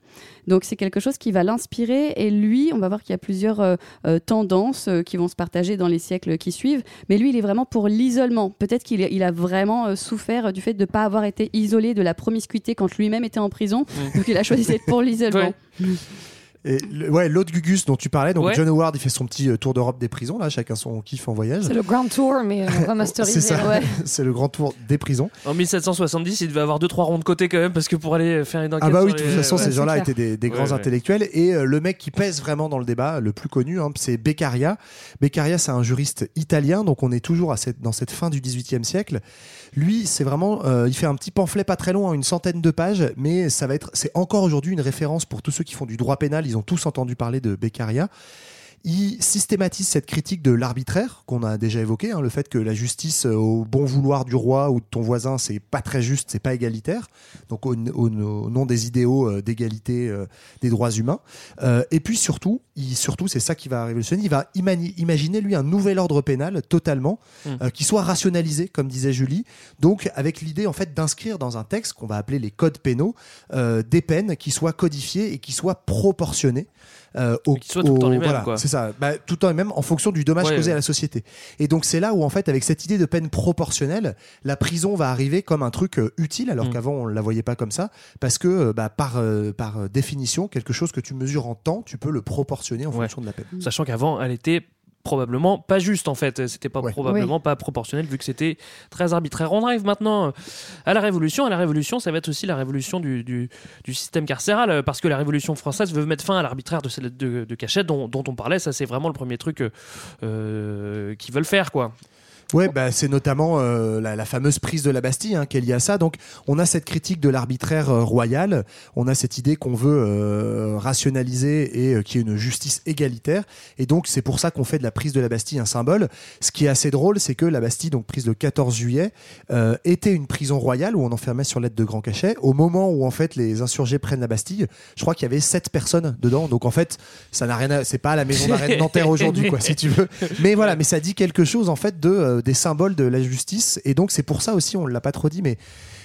Donc c'est quelque chose qui va l'inspirer et lui, on va voir qu'il y a plusieurs euh, euh, tendances euh, qui vont se partager dans les siècles qui suivent, mais lui, il est vraiment pour l'isolement. Peut-être qu'il il a vraiment euh, souffert du fait de ne pas avoir été isolé de la promiscuité quand lui-même était en prison, donc il a choisi d'être pour l'isolement. Et le- ouais, l'autre Gugus dont tu parlais, donc Ouais. John Howard, il fait son petit euh, tour d'Europe des prisons, là, chacun son kiff en voyage. C'est le Grand Tour, mais euh, remasterisé. C'est ça, ouais. c'est le grand tour des prisons. En 1770, il devait avoir deux trois ronds de côté quand même parce que pour aller faire une enquête. Ah bah oui, de toute façon, ouais, ces gens-là étaient des, des Ouais, grands ouais. intellectuels. Et euh, le mec qui pèse vraiment dans le débat, le plus connu, hein, c'est Beccaria. Beccaria, c'est un juriste italien, donc on est toujours à cette, dans cette fin du XVIIIe siècle. Lui, c'est vraiment, euh, il fait un petit pamphlet pas très long, hein, une centaine de pages, mais ça va être, c'est encore aujourd'hui une référence pour tous ceux qui font du droit pénal. Ils ont tous entendu parler de Beccaria. Il systématise cette critique de l'arbitraire qu'on a déjà évoqué, hein, le fait que la justice euh, au bon vouloir du roi ou de ton voisin, c'est pas très juste, c'est pas égalitaire. Donc au, au- au nom des idéaux euh, d'égalité euh, des droits humains. Euh, et puis surtout, il, surtout c'est ça qui va révolutionner. Il va imaginer lui un nouvel ordre pénal totalement Mm. euh, qui soit rationalisé, comme disait Julie. Donc avec l'idée en fait d'inscrire dans un texte qu'on va appeler les codes pénaux euh, des peines qui soient codifiées et qui soient proportionnées. Euh, au, qui soient tout le temps au- les mêmes, voilà, quoi. c'est ça. Bah, tout le temps les mêmes en fonction du dommage Ouais, causé ouais. à la société. Et donc c'est là où en fait avec cette idée de peine proportionnelle, la prison va arriver comme un truc euh, utile alors Mm. qu'avant on la voyait pas comme ça parce que euh, bah, par euh, par définition quelque chose que tu mesures en temps, tu peux le proportionner en fonction de la peine. Sachant qu'avant, elle était probablement pas juste en fait. C'était pas probablement Oui. pas proportionnel vu que c'était très arbitraire. On arrive maintenant euh, à la Révolution. À la Révolution, ça va être aussi la révolution du, du, du système carcéral euh, parce que la Révolution française veut mettre fin à l'arbitraire de, de, de cachette dont, dont on parlait. Ça, c'est vraiment le premier truc euh, qu'ils veulent faire quoi. Ouais, bah, c'est notamment euh, la, la fameuse prise de la Bastille hein, qui est liée à ça. Donc, on a cette critique de l'arbitraire euh, royal, on a cette idée qu'on veut euh, rationaliser et qu'il y ait une justice égalitaire. Et donc, c'est pour ça qu'on fait de la prise de la Bastille un symbole. Ce qui est assez drôle, c'est que la Bastille, donc prise le 14 juillet, était une prison royale où on enfermait sur lettre de grand cachet. Au moment où en fait les insurgés prennent la Bastille, je crois qu'il y avait sept personnes dedans. Donc en fait, ça n'a rien, à... c'est pas la maison d'arrêt de Nanterre aujourd'hui, quoi, si tu veux. Mais voilà, mais ça dit quelque chose en fait de des symboles de la justice. Et donc c'est pour ça aussi, on l'a pas trop dit, mais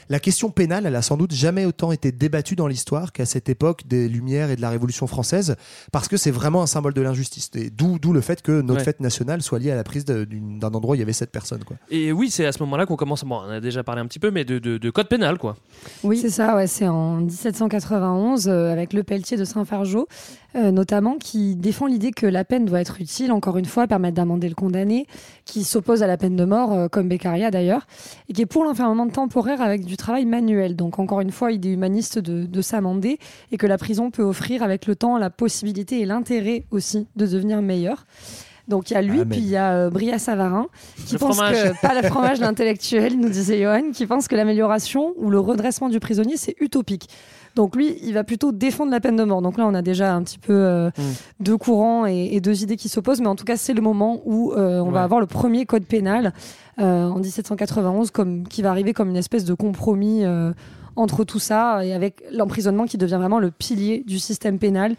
la question pénale, elle a sans doute jamais autant été débattue dans l'histoire qu'à cette époque des Lumières et de la Révolution française, parce que c'est vraiment un symbole de l'injustice. D'où, d'où le fait que notre Ouais. fête nationale soit liée à la prise d'un endroit où il y avait sept personnes, quoi. Et oui, c'est à ce moment-là qu'on commence. Bon, on a déjà parlé un petit peu, mais de, de- de code pénal quoi. Oui, c'est ça, ouais, c'est en 1791 euh, avec le Pelletier de Saint-Fargeau, euh, notamment, qui défend l'idée que la peine doit être utile, encore une fois, permettre d'amender le condamné, qui s'oppose à la peine de mort, euh, comme Beccaria d'ailleurs, et qui est pour l'enfermement temporaire avec du travail manuel. Donc, encore une fois, idée humaniste de, de s'amender, et que la prison peut offrir avec le temps la possibilité et l'intérêt aussi de devenir meilleur. Donc il y a lui, Amen. puis il y a euh, Bria Savarin, qui Le pense fromage. que, pas le fromage, l'intellectuel, nous disait Johan, qui pense que l'amélioration ou le redressement du prisonnier, c'est utopique. Donc lui, il va plutôt défendre la peine de mort. Donc là, on a déjà un petit peu euh, deux courants et, et deux idées qui s'opposent, mais en tout cas, c'est le moment où euh, on va avoir le premier code pénal euh, en 1791, comme, qui va arriver comme une espèce de compromis euh, entre tout ça et avec l'emprisonnement qui devient vraiment le pilier du système pénal.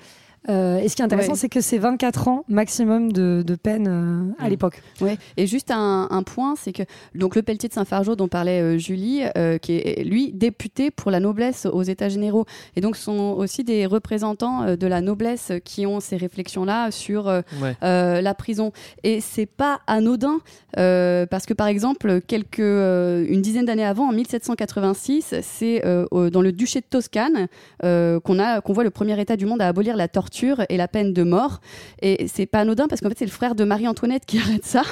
Euh, et ce qui est intéressant, Ouais. c'est que c'est 24 ans maximum de, de peine euh, à Mm. l'époque. Ouais. Et juste un, un point, c'est que donc le Pelletier de Saint-Fargeau dont parlait euh, Julie, euh, qui est lui député pour la noblesse aux États généraux, et donc ce sont aussi des représentants euh, de la noblesse qui ont ces réflexions-là sur euh, Ouais. euh, la prison. Et c'est pas anodin euh, parce que par exemple quelques euh, une dizaine d'années avant, en 1786, c'est euh, dans le duché de Toscane euh, qu'on a qu'on voit le premier État du monde à abolir la torture et la peine de mort. Et c'est pas anodin parce qu'en fait c'est le frère de Marie-Antoinette qui arrête ça.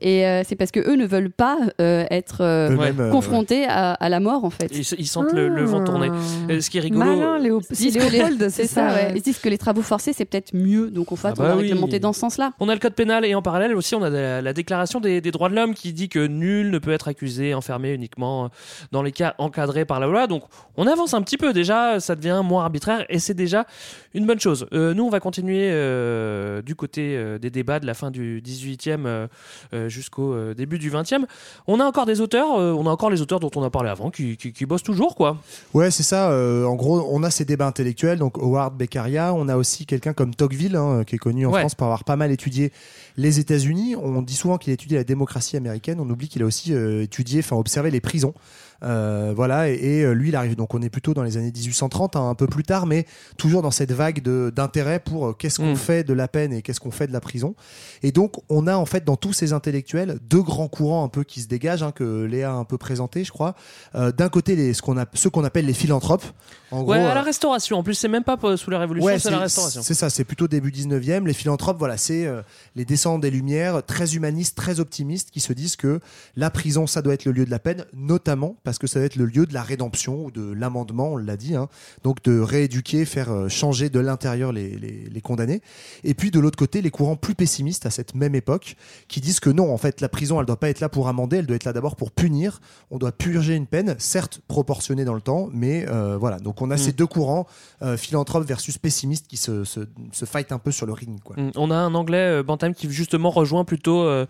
Et euh, c'est parce que eux ne veulent pas euh, être euh, confrontés à, à la mort en fait. Ils, ils sentent le, le vent tourner. Euh, ce qui est rigolo. Malin, Léo. Ils disent C'est que les- Léopold, c'est ça, ouais. Ils disent que les travaux forcés c'est peut-être mieux, donc en fait Ah on bah va oui. réglementer dans ce sens-là. On a le code pénal et en parallèle aussi on a la, la déclaration des, des droits de l'homme qui dit que nul ne peut être accusé, enfermé uniquement dans les cas encadrés par la loi. Donc on avance un petit peu déjà, ça devient moins arbitraire et c'est déjà une bonne chose. Euh, nous on va continuer euh, du côté euh, des débats de la fin du 18e euh, euh, jusqu'au euh, début du 20e. On a encore des auteurs, euh, on a encore les auteurs dont on a parlé avant qui, qui, qui bossent toujours quoi. Ouais, c'est ça. euh, en gros, on a ces débats intellectuels, donc Howard Beccaria. On a aussi quelqu'un comme Tocqueville, hein, qui est connu en Ouais. France pour avoir pas mal étudié les États-Unis. On dit souvent qu'il a étudié la démocratie américaine. On oublie qu'il a aussi euh, étudié, enfin observé les prisons. Euh, voilà, et, et, euh, lui, il arrive. Donc, on est plutôt dans les années 1830, hein, un peu plus tard, mais toujours dans cette vague de- d'intérêt pour euh, qu'est-ce qu'on Mm. fait de la peine et qu'est-ce qu'on fait de la prison. Et donc, on a en fait dans tous ces intellectuels deux grands courants un peu qui se dégagent, hein, que Léa a un peu présenté, je crois. Euh, D'un côté, les, ce qu'on a, ceux qu'on appelle les philanthropes. En gros, ouais, à euh, la restauration. En plus c'est même pas euh, sous la révolution, Ouais, c'est la restauration. C'est ça, c'est plutôt début 19e. Les philanthropes, voilà, c'est euh, les descendants des Lumières, très humanistes, très optimistes, qui se disent que la prison, ça doit être le lieu de la peine, notamment parce que ça va être le lieu de la rédemption ou de l'amendement, on l'a dit. hein. Donc de rééduquer, faire euh, changer de l'intérieur les, les- les condamnés. Et puis de l'autre côté, les courants plus pessimistes à cette même époque, qui disent que non, en fait, la prison, elle doit pas être là pour amender, elle doit être là d'abord pour punir. On doit purger une peine, certes proportionnée dans le temps, mais euh, voilà. Donc on a Mm. ces deux courants, euh, philanthropes versus pessimistes, qui se, se, se fight un peu sur le ring. Quoi. Mm. On a un anglais, euh, Bantam, qui justement rejoint plutôt euh,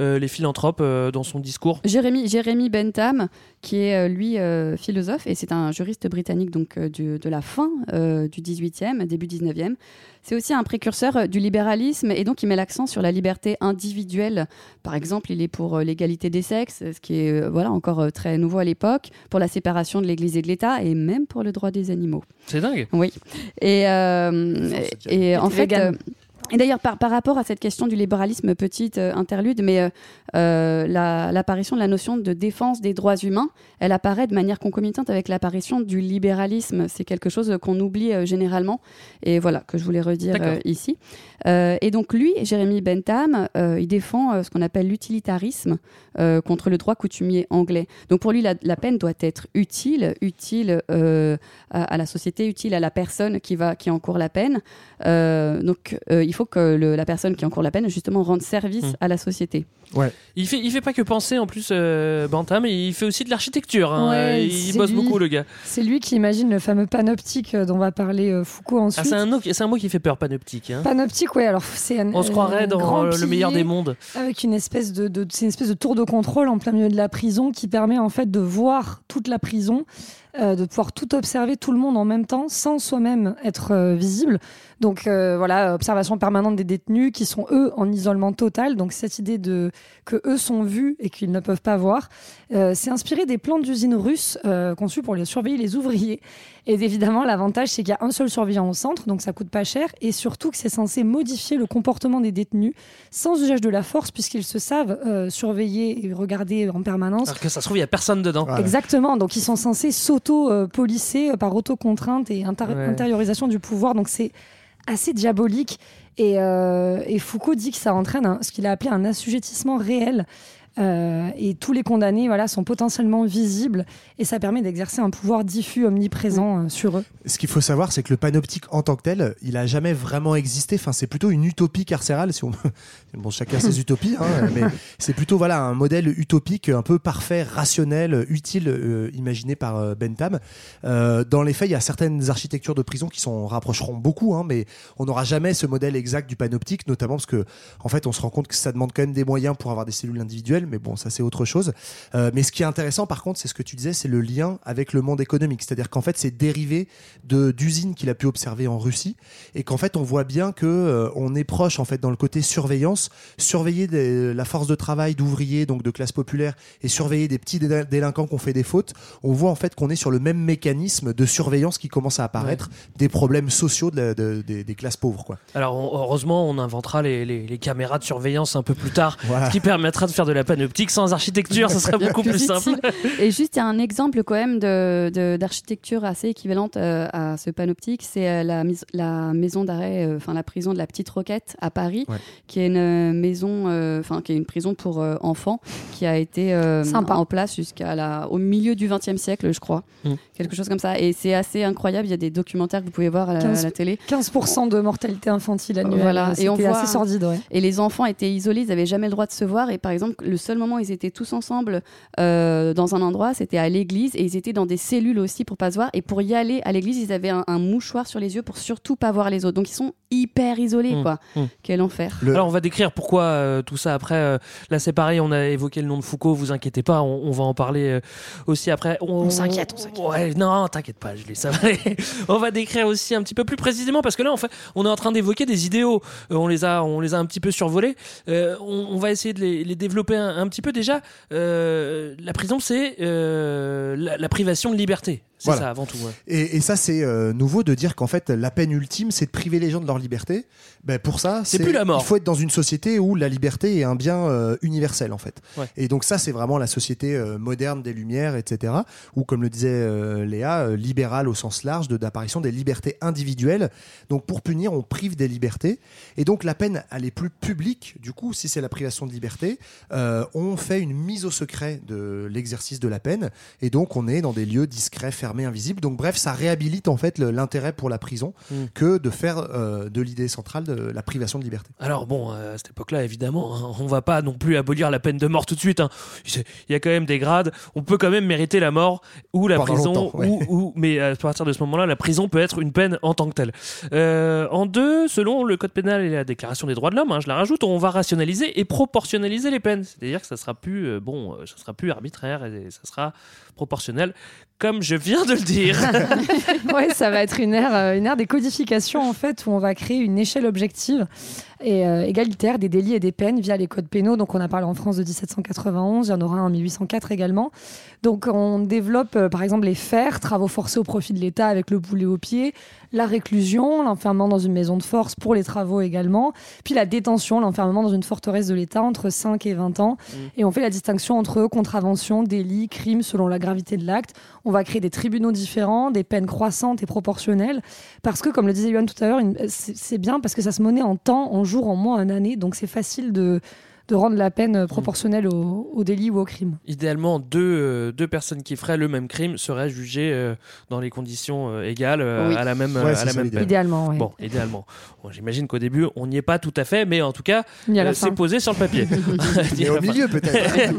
euh, les philanthropes euh, dans son discours. Jérémy, Jérémy Bentham, qui est lui euh, philosophe, et c'est un juriste britannique donc euh, du- de la fin euh, du 18e, début 19e. C'est aussi un précurseur euh, du libéralisme, et donc il met l'accent sur la liberté individuelle. Par exemple, il est pour euh, l'égalité des sexes, ce qui est euh, voilà, encore très nouveau à l'époque, pour la séparation de l'Église et de l'État, et même pour le droit des animaux. C'est dingue. Oui. Et, euh, et en fait. Et d'ailleurs, par, par rapport à cette question du libéralisme, petite euh, interlude, mais euh, euh, la- l'apparition de la notion de défense des droits humains, elle apparaît de manière concomitante avec l'apparition du libéralisme. C'est quelque chose qu'on oublie euh, généralement, et voilà, que je voulais redire ici. Et donc lui, Jérémy Bentham, il défend ce qu'on appelle l'utilitarisme contre le droit coutumier anglais. Donc pour lui, la, la peine doit être utile, utile à, à la société, utile à la personne qui va qui encourt la peine. Donc il faut que le- la personne qui encourt la peine justement rende service Mm. à la société. Ouais. Il fait, il fait pas que penser en plus, euh, Bantam, il fait aussi de l'architecture. hein. Ouais, il bosse lui. beaucoup, le gars. C'est lui qui imagine le fameux panoptique euh, dont va parler euh, Foucault Ah, ensuite. c'est un, mot qui- c'est un mot qui fait peur, panoptique. hein. Panoptique, ouais, alors c'est un. On se euh, croirait dans grand le meilleur des mondes. Avec une espèce de, de- c'est une espèce de tour de contrôle en plein milieu de la prison qui permet en fait de voir toute la prison, euh, de pouvoir tout observer, tout le monde en même temps, sans soi-même être euh, visible. Donc euh, voilà, observation permanente des détenus qui sont eux en isolement total. Donc cette idée de que eux sont vus et qu'ils ne peuvent pas voir, euh, c'est inspiré des plans d'usines russes euh, conçus pour les surveiller les ouvriers. Et évidemment, l'avantage, c'est qu'il y a un seul surveillant au centre, donc ça coûte pas cher, et surtout que c'est censé modifier le comportement des détenus sans usage de la force, puisqu'ils se savent euh, surveiller et regarder en permanence. Alors que ça se trouve, il y a personne dedans. Exactement, donc ils sont censés s'auto-polisser euh, par autocontrainte et inter- Ouais. intériorisation du pouvoir, donc c'est assez diabolique. Et, euh, et Foucault dit que ça entraîne ce qu'il a appelé un assujettissement réel. Euh, et tous les condamnés voilà, sont potentiellement visibles et ça permet d'exercer un pouvoir diffus, omniprésent euh, sur eux. Ce qu'il faut savoir, c'est que le panoptique en tant que tel, il a jamais vraiment existé. Enfin, c'est plutôt une utopie carcérale. Si on... bon, chacun ses utopies, hein, mais c'est plutôt voilà un modèle utopique, un peu parfait, rationnel, utile, euh, imaginé par euh, Bentham. Euh, dans les faits, il y a certaines architectures de prison qui s'en rapprocheront beaucoup, hein, mais on n'aura jamais ce modèle exact du panoptique, notamment parce que en fait, on se rend compte que ça demande quand même des moyens pour avoir des cellules individuelles. Mais bon, ça c'est autre chose. Euh, mais ce qui est intéressant, par contre, c'est ce que tu disais, c'est le lien avec le monde économique. C'est-à-dire qu'en fait, c'est dérivé de d'usines qu'il a pu observer en Russie, et qu'en fait, on voit bien que euh, on est proche, en fait, dans le côté surveillance, surveiller des- la force de travail d'ouvriers, donc de classe populaire, et surveiller des petits dé- délinquants qui ont fait des fautes. On voit en fait qu'on est sur le même mécanisme de surveillance qui commence à apparaître des problèmes sociaux de la- de- des- des classes pauvres, quoi. Alors heureusement, on inventera les, les- les caméras de surveillance un peu plus tard, Voilà. ce qui permettra de faire de la panoptique sans architecture, ça serait beaucoup plus simple. Et juste, il y a un exemple quand même de- de- d'architecture assez équivalente euh, à ce panoptique, c'est euh, la, la maison d'arrêt, euh, enfin la prison de la Petite Roquette à Paris, Ouais. qui est une maison, euh, enfin qui est une prison pour euh, enfants, qui a été euh, Sympa. en place jusqu'à la, au milieu du XXe siècle, je crois, Mm. quelque chose comme ça. Et c'est assez incroyable. Il y a des documentaires que vous pouvez voir à la, à 15 la télé. 15% de mortalité infantile annuelle. Voilà, C'était et on voit assez sordide, ouais. Et les enfants étaient isolés, ils n'avaient jamais le droit de se voir. Et par exemple, le seul moment où ils étaient tous ensemble euh, dans un endroit, c'était à l'église. Et ils étaient dans des cellules aussi pour pas se voir. Et pour y aller à l'église, ils avaient un, un mouchoir sur les yeux pour surtout pas voir les autres. Donc ils sont hyper isolés, Mmh, quoi. mmh. Quel enfer. Alors on va décrire pourquoi euh, tout ça après. euh, là c'est pareil, on a évoqué le nom de Foucault, vous inquiétez pas, on, on va en parler euh, aussi après. On s'inquiète, on s'inquiète. Ouais, non, t'inquiète pas, Julie, ça va aller. on va décrire aussi un petit peu plus précisément parce que là en fait, on est en train d'évoquer des idéaux. Euh, on les a, on les a un petit peu survolés. Euh, on, on va essayer de les, les développer un, un petit peu déjà. Euh, la prison, c'est euh, la, la privation de liberté. C'est ça, avant tout, ouais. Et, et ça, c'est euh, nouveau de dire qu'en fait, la peine ultime, c'est de priver les gens de leur liberté. Ben, pour ça, C'est plus la mort. Il faut être dans une société où la liberté est un bien euh, universel, en fait. Ouais. Et donc ça, c'est vraiment la société euh, moderne des Lumières, etc. Ou comme le disait Léa, libérale au sens large de d'apparition des libertés individuelles. Donc pour punir, on prive des libertés. Et donc la peine, elle est plus publique. Du coup, si c'est la privation de liberté, on fait une mise au secret de l'exercice de la peine. Et donc on est dans des lieux discrets, fermés, invisibles. Donc bref, ça réhabilite en fait l'intérêt pour la prison Mm. que de faire euh, de l'idée centrale de la privation de liberté. Alors bon, euh, à cette époque-là, évidemment, hein, on va pas non plus abolir la peine de mort tout de suite. hein. Il y a quand même des grades. On peut quand même mériter la mort ou la Pendant prison, ouais. ou, ou- mais à partir de ce moment-là, la prison peut être une peine en tant que telle. Euh, en deux, selon le code pénal et la Déclaration des droits de l'homme, hein, je la rajoute, on va rationaliser et proportionnaliser les peines. C'est-à-dire que ça sera plus euh, bon, ça sera plus arbitraire et ça sera proportionnel, comme je viens de le dire. ouais, ça va être une ère, euh, une ère des codifications en fait, où on va créer une échelle objective et euh, égalitaire des délits et des peines via les codes pénaux. Donc on a parlé en France de 1791, il y en aura un en 1804 également. Donc on développe euh, par exemple les fers, travaux forcés au profit de l'État avec le boulet au pied, la réclusion, l'enfermement dans une maison de force pour les travaux également, puis la détention, l'enfermement dans une forteresse de l'État entre 5 et 20 ans. Et on fait la distinction entre contravention, délit, crime selon la gravité de l'acte. On va créer des tribunaux différents, des peines croissantes et proportionnelles, parce que, comme le disait Yohan tout à l'heure, une- c'est bien parce que ça se monnaie en temps, en jours, en mois, en années, donc c'est facile de, de rendre la peine proportionnelle au, au délit ou au crime. Idéalement, deux, euh, deux personnes qui feraient le même crime seraient jugées euh, dans les conditions euh, égales euh, Oui. à la même, Ouais, à c'est la ça, même l'idéal. peine. Idéalement, ouais. Bon, idéalement. Bon, J'imagine qu'au début, on n'y est pas tout à fait, mais en tout cas, euh, c'est posé sur le papier. Mais au milieu, peut-être.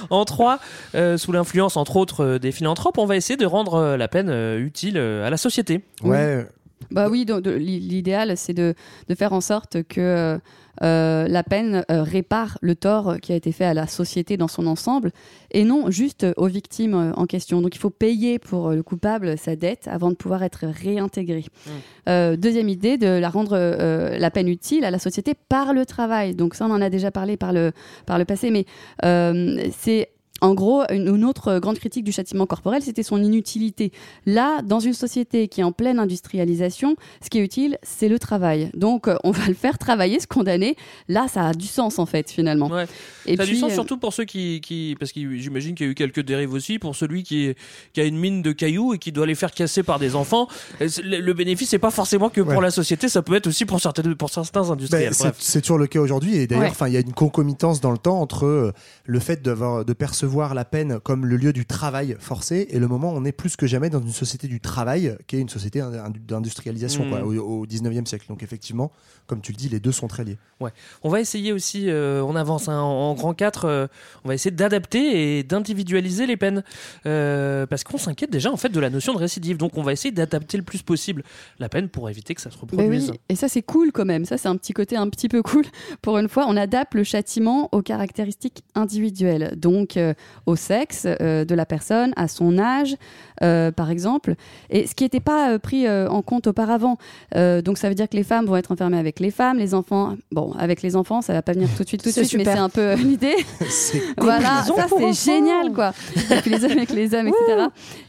en trois, euh, sous l'influence entre autres euh, des philanthropes, on va essayer de rendre euh, la peine euh, utile euh, à la société. Ouais. Bah oui, l'idéal, c'est de, de faire en sorte que euh, euh, la peine euh, répare le tort qui a été fait à la société dans son ensemble et non juste aux victimes en question. Donc il faut payer pour le coupable sa dette avant de pouvoir être réintégré. Euh, deuxième idée, de la rendre la peine utile à la société par le travail. Donc ça, on en a déjà parlé par le, par le passé, mais c'est en gros, une, une autre grande critique du châtiment corporel, c'était son inutilité. Là, dans une société qui est en pleine industrialisation, ce qui est utile, c'est le travail. Donc, euh, on va le faire travailler, ce condamné. Là, ça a du sens, en fait, finalement. Ouais. Et ça a du sens euh, surtout pour ceux qui, qui parce que j'imagine qu'il y a eu quelques dérives aussi pour celui qui, est- qui a une mine de cailloux et qui doit les faire casser par des enfants. C'est- Le, bénéfice c'est pas forcément que pour Ouais. la société, ça peut être aussi pour certaines pour certains industriels. Ben, c'est toujours le cas aujourd'hui et d'ailleurs Ouais. il y a une concomitance dans le temps entre euh, le fait de percevoir la peine comme le lieu du travail forcé et le moment où on est plus que jamais dans une société du travail qui est une société indu- d'industrialisation Mm. quoi, au, au 19e siècle donc effectivement comme tu le dis les deux sont très liés Ouais. On va essayer aussi, euh, on avance hein, en, en grand 4, euh, on va essayer d'adapter et d'individualiser les peines. Euh, parce qu'on s'inquiète déjà en fait de la notion de récidive. Donc on va essayer d'adapter le plus possible la peine pour éviter que ça se Ben reproduise. oui, et ça c'est cool quand même. Ça c'est un petit côté un petit peu cool. Pour une fois, on adapte le châtiment aux caractéristiques individuelles, donc euh, au sexe euh, de la personne, à son âge, euh, par exemple. Et ce qui n'était pas euh, pris euh, en compte auparavant. Euh, donc ça veut dire que les femmes vont être enfermées avec les femmes, les enfants. Bon, avec les enfants, ça va pas venir tout de suite, tout de suite, mais c'est un peu euh, l'idée. voilà, ça c'est génial quoi. Puis les hommes avec les hommes, etc.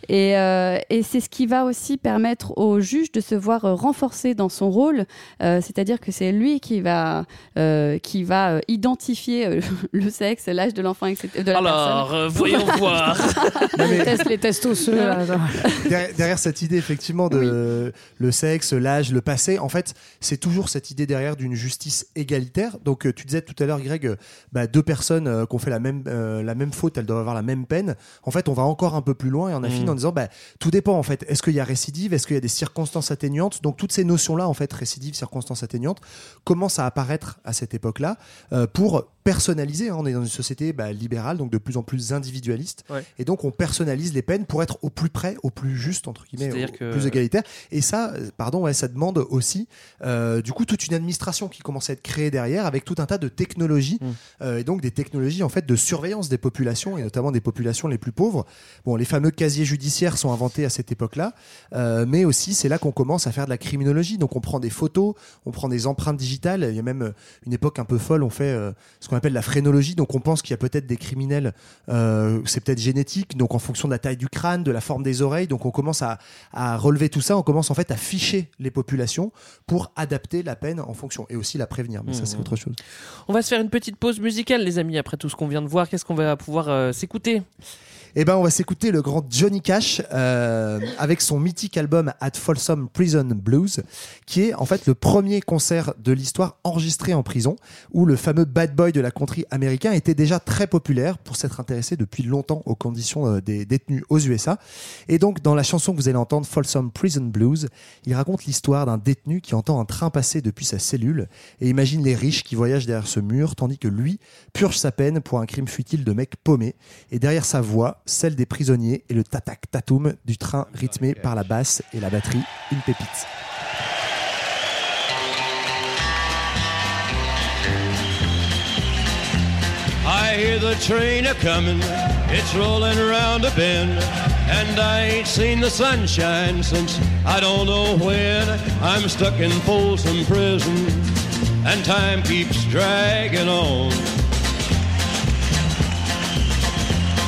Et, euh, et c'est ce qui va aussi permettre au juge de se voir euh, renforcé dans son rôle, Euh, c'est-à-dire que c'est lui qui va, euh, qui va euh, identifier euh, le sexe, l'âge de l'enfant, etc. De la Alors, personne. Euh, voyons voir. Les tests, les tests osseux. là. derrière, derrière cette idée effectivement de le sexe, l'âge, le passé, en fait, c'est toujours cette idée derrière d'une justice égalitaire. Donc, euh, tu disais tout à l'heure, Greg, euh, bah, deux personnes euh, qui ont fait la même, euh, la même faute, elles doivent avoir la même peine. En fait, on va encore un peu plus loin et on affine Mm. en disant, bah, tout dépend en fait. Est-ce qu'il y a récidive? Est-ce qu'il y a des circonstances atténuantes? Donc, toutes ces notions-là, en fait, récidive, circonstances atténuantes, commencent à apparaître à cette époque-là euh, pour personnaliser. hein. On est dans une société bah, libérale, donc de plus en plus individualiste. Ouais. Et donc, on personnalise les peines pour être au plus près, au plus juste, entre guillemets, au C'est-à-dire que- plus égalitaire. Et ça, euh, pardon, ouais, ça demande aussi, euh, du coup, toute une administration qui commence à être créée derrière avec tout un tas de technologies. Mm. euh, et donc, des technologies, en fait, de surveillance des populations et notamment des populations les plus pauvres. Bon, les fameux casiers judiciaires sont inventés à cette époque-là. euh, mais aussi, c'est là qu'on commence à faire de la criminologie. Donc, on prend des photos, on prend des empreintes digitales. Il y a même une époque un peu folle, on fait ce qu'on appelle la phrénologie. Donc on pense qu'il y a peut-être des criminels, euh, c'est peut-être génétique, donc en fonction de la taille du crâne, de la forme des oreilles. Donc on commence à, à relever tout ça, on commence en fait à ficher les populations pour adapter la peine en fonction et aussi la prévenir. Mais ça c'est Mhm. autre chose. On va se faire une petite pause musicale, les amis, après tout ce qu'on vient de voir. Qu'est-ce qu'on va pouvoir euh, s'écouter? Eh ben, on va s'écouter le grand Johnny Cash euh, avec son mythique album At Folsom Prison Blues, qui est en fait le premier concert de l'histoire enregistré en prison, où le fameux bad boy de la country américain était déjà très populaire pour s'être intéressé depuis longtemps aux conditions euh, des détenus aux USA. Et donc, dans la chanson que vous allez entendre, Folsom Prison Blues, il raconte l'histoire d'un détenu qui entend un train passer depuis sa cellule et imagine les riches qui voyagent derrière ce mur, tandis que lui purge sa peine pour un crime futile de mec paumé. Et derrière sa voix, celle des prisonniers et le tatak tatoum du train rythmé par la basse et la batterie, une pépite. I hear the train a comin', it's rolling around a bend, and I ain't seen the sunshine since I don't know when. I'm stuck in Folsom Prison, and time keeps dragging on.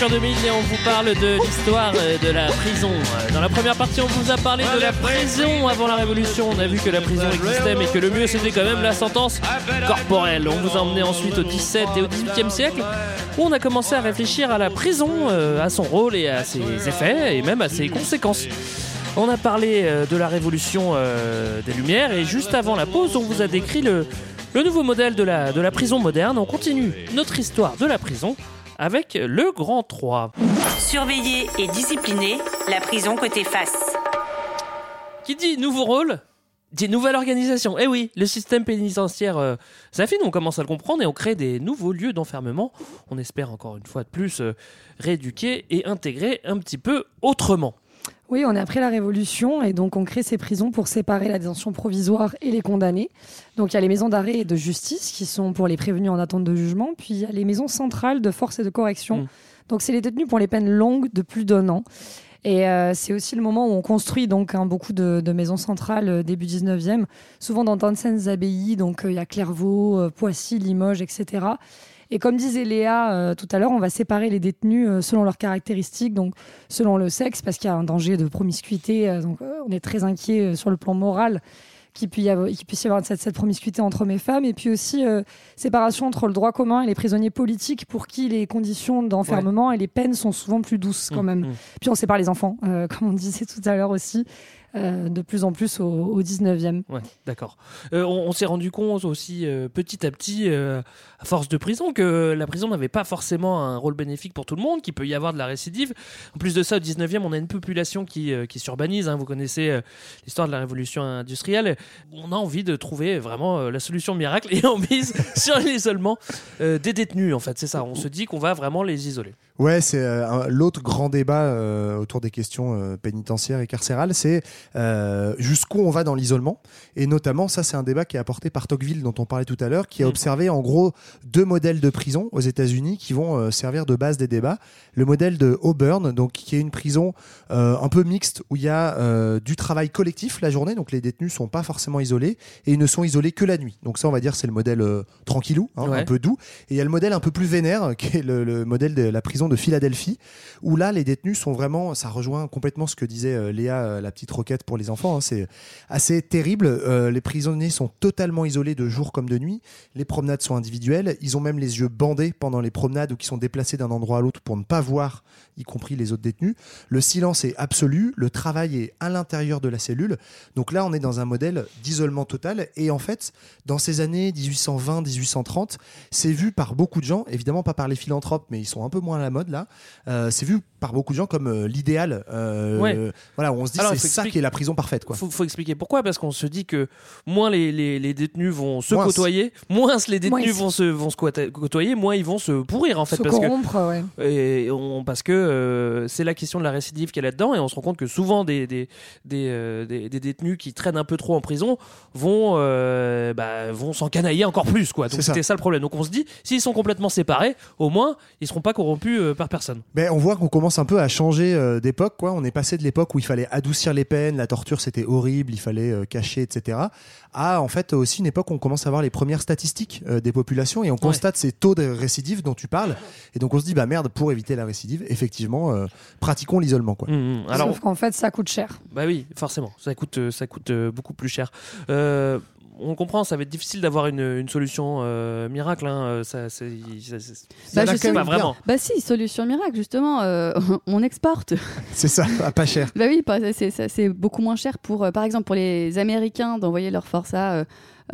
Culture 2000 et on vous parle de l'histoire euh, de la prison. Euh, Dans la première partie, on vous a parlé de la prison avant la Révolution. On a vu que la prison existait, mais que le mieux c'était quand même la sentence corporelle. On vous a emmené ensuite au 17 et au 18e siècle, où on a commencé à réfléchir à la prison, euh, à son rôle et à ses effets, et même à ses conséquences. On a parlé de la révolution des Lumières, et juste avant la pause, on vous a décrit le, le nouveau modèle de la, de la prison moderne. On continue notre histoire de la prison avec le Grand 3. Surveillé et discipliné, la prison côté face. Qui dit nouveau rôle dit nouvelle organisation. Eh oui, le système pénitentiaire euh, s'affine, on commence à le comprendre et on crée des nouveaux lieux d'enfermement. On espère encore une fois de plus euh, rééduquer et intégrer un petit peu autrement. Oui, on est après la Révolution et donc on crée ces prisons pour séparer la détention provisoire et les condamnés. Donc il y a les maisons d'arrêt et de justice qui sont pour les prévenus en attente de jugement, puis il y a les maisons centrales de force et de correction. Donc c'est les détenus pour les peines longues de plus d'un an. Et euh, c'est aussi le moment où on construit donc hein, beaucoup de, de maisons centrales euh, début 19e, souvent dans d'anciennes abbayes. Donc euh, il y a Clairvaux, euh, Poissy, Limoges, etc. Et comme disait Léa euh, tout à l'heure, on va séparer les détenus euh, selon leurs caractéristiques, donc selon le sexe, parce qu'il y a un danger de promiscuité. euh, donc on est très inquiet sur le plan moral qu'il puisse y avoir, qu'il puisse y avoir cette, cette promiscuité entre hommes et femmes. Et puis aussi euh, séparation entre le droit commun et les prisonniers politiques pour qui les conditions d'enfermement et les peines sont souvent plus douces quand Mmh, même. mmh. Puis on sépare les enfants, euh, comme on disait tout à l'heure aussi, euh, de plus en plus au, au 19e. Ouais, d'accord. Euh, on s'est rendu compte aussi euh, petit à petit, à force de prison, que la prison n'avait pas forcément un rôle bénéfique pour tout le monde, qu'il peut y avoir de la récidive. En plus de ça, au 19e, on a une population qui, s'urbanise. hein. Vous connaissez l'histoire de la révolution industrielle. On a envie de trouver vraiment la solution miracle et on mise sur l'isolement des détenus, en fait. C'est ça. On se dit qu'on va vraiment les isoler. Ouais, c'est euh, l'autre grand débat euh, autour des questions euh, pénitentiaires et carcérales, c'est jusqu'où on va dans l'isolement. Et notamment, ça, c'est un débat qui est apporté par Tocqueville, dont on parlait tout à l'heure, qui a observé en gros deux modèles de prison aux États-Unis qui vont servir de base des débats. Le modèle de Auburn, donc qui est une prison un peu mixte où il y a du travail collectif la journée, donc les détenus sont pas forcément isolés et ils ne sont isolés que la nuit. Donc ça, on va dire, c'est le modèle tranquillou, hein, Ouais. un peu doux. Et il y a le modèle un peu plus vénère, qui est le, le modèle de la prison de Philadelphie, où là, les détenus sont vraiment, ça rejoint complètement ce que disait euh, Léa, euh, la petite roquette pour les enfants. hein. c'est assez terrible. Euh, les prisonniers sont totalement isolés de jour comme de nuit. Les promenades sont individuelles. Ils ont même les yeux bandés pendant les promenades ou qui sont déplacés d'un endroit à l'autre pour ne pas voir, y compris les autres détenus. Le silence est absolu. Le travail est à l'intérieur de la cellule. Donc là, on est dans un modèle d'isolement total. Et en fait, dans ces années 1820-1830, c'est vu par beaucoup de gens, évidemment pas par les philanthropes, mais ils sont un peu moins à la mode là. Euh, c'est vu par beaucoup de gens comme euh, l'idéal. euh, Ouais. Voilà, où on se dit c'est il ça qui est la prison parfaite. Quoi. Faut, faut expliquer pourquoi, parce qu'on se dit que moins les, les, les détenus vont se Moins. côtoyer, moins les détenus Moins. vont se, vont se côtoyer, moins ils vont se pourrir en fait. Se parce que- corrompre, ouais. Et on, parce que euh, c'est la question de la récidive qui est là-dedans, et on se rend compte que souvent des, des, des, euh, des- des détenus qui traînent un peu trop en prison vont, euh, bah, vont s'encanailler encore plus. Quoi. Donc ça. c'était ça. le problème. Donc on se dit, s'ils sont complètement séparés, au moins ils seront pas corrompus euh, par personne. Ben, on voit qu'on commence un peu à changer euh, d'époque. Quoi. On est passé de l'époque où il fallait adoucir les peines, la torture c'était horrible, il fallait euh, cacher, etc. À en fait aussi une époque où on commence à voir les premières statistiques euh, des populations et on constate ces taux de récidive dont tu parles. Et donc on se dit, bah merde, pour éviter la récidive, effectivement, euh, pratiquons l'isolement. Quoi. Mmh, Alors, Sauf qu'en fait, ça coûte cher. Bah oui, forcément, ça coûte, ça coûte euh, beaucoup plus cher. On comprend, ça va être difficile d'avoir une, une solution euh, miracle. Hein. euh, Ça, c'est, ça- c'est- Bah, ça- je sais pas vraiment. Bah si, solution miracle, justement, euh, on exporte. C'est ça, pas cher. Bah oui, c'est- c'est c'est beaucoup moins cher pour, euh, par exemple, pour les Américains d'envoyer leurs forces à.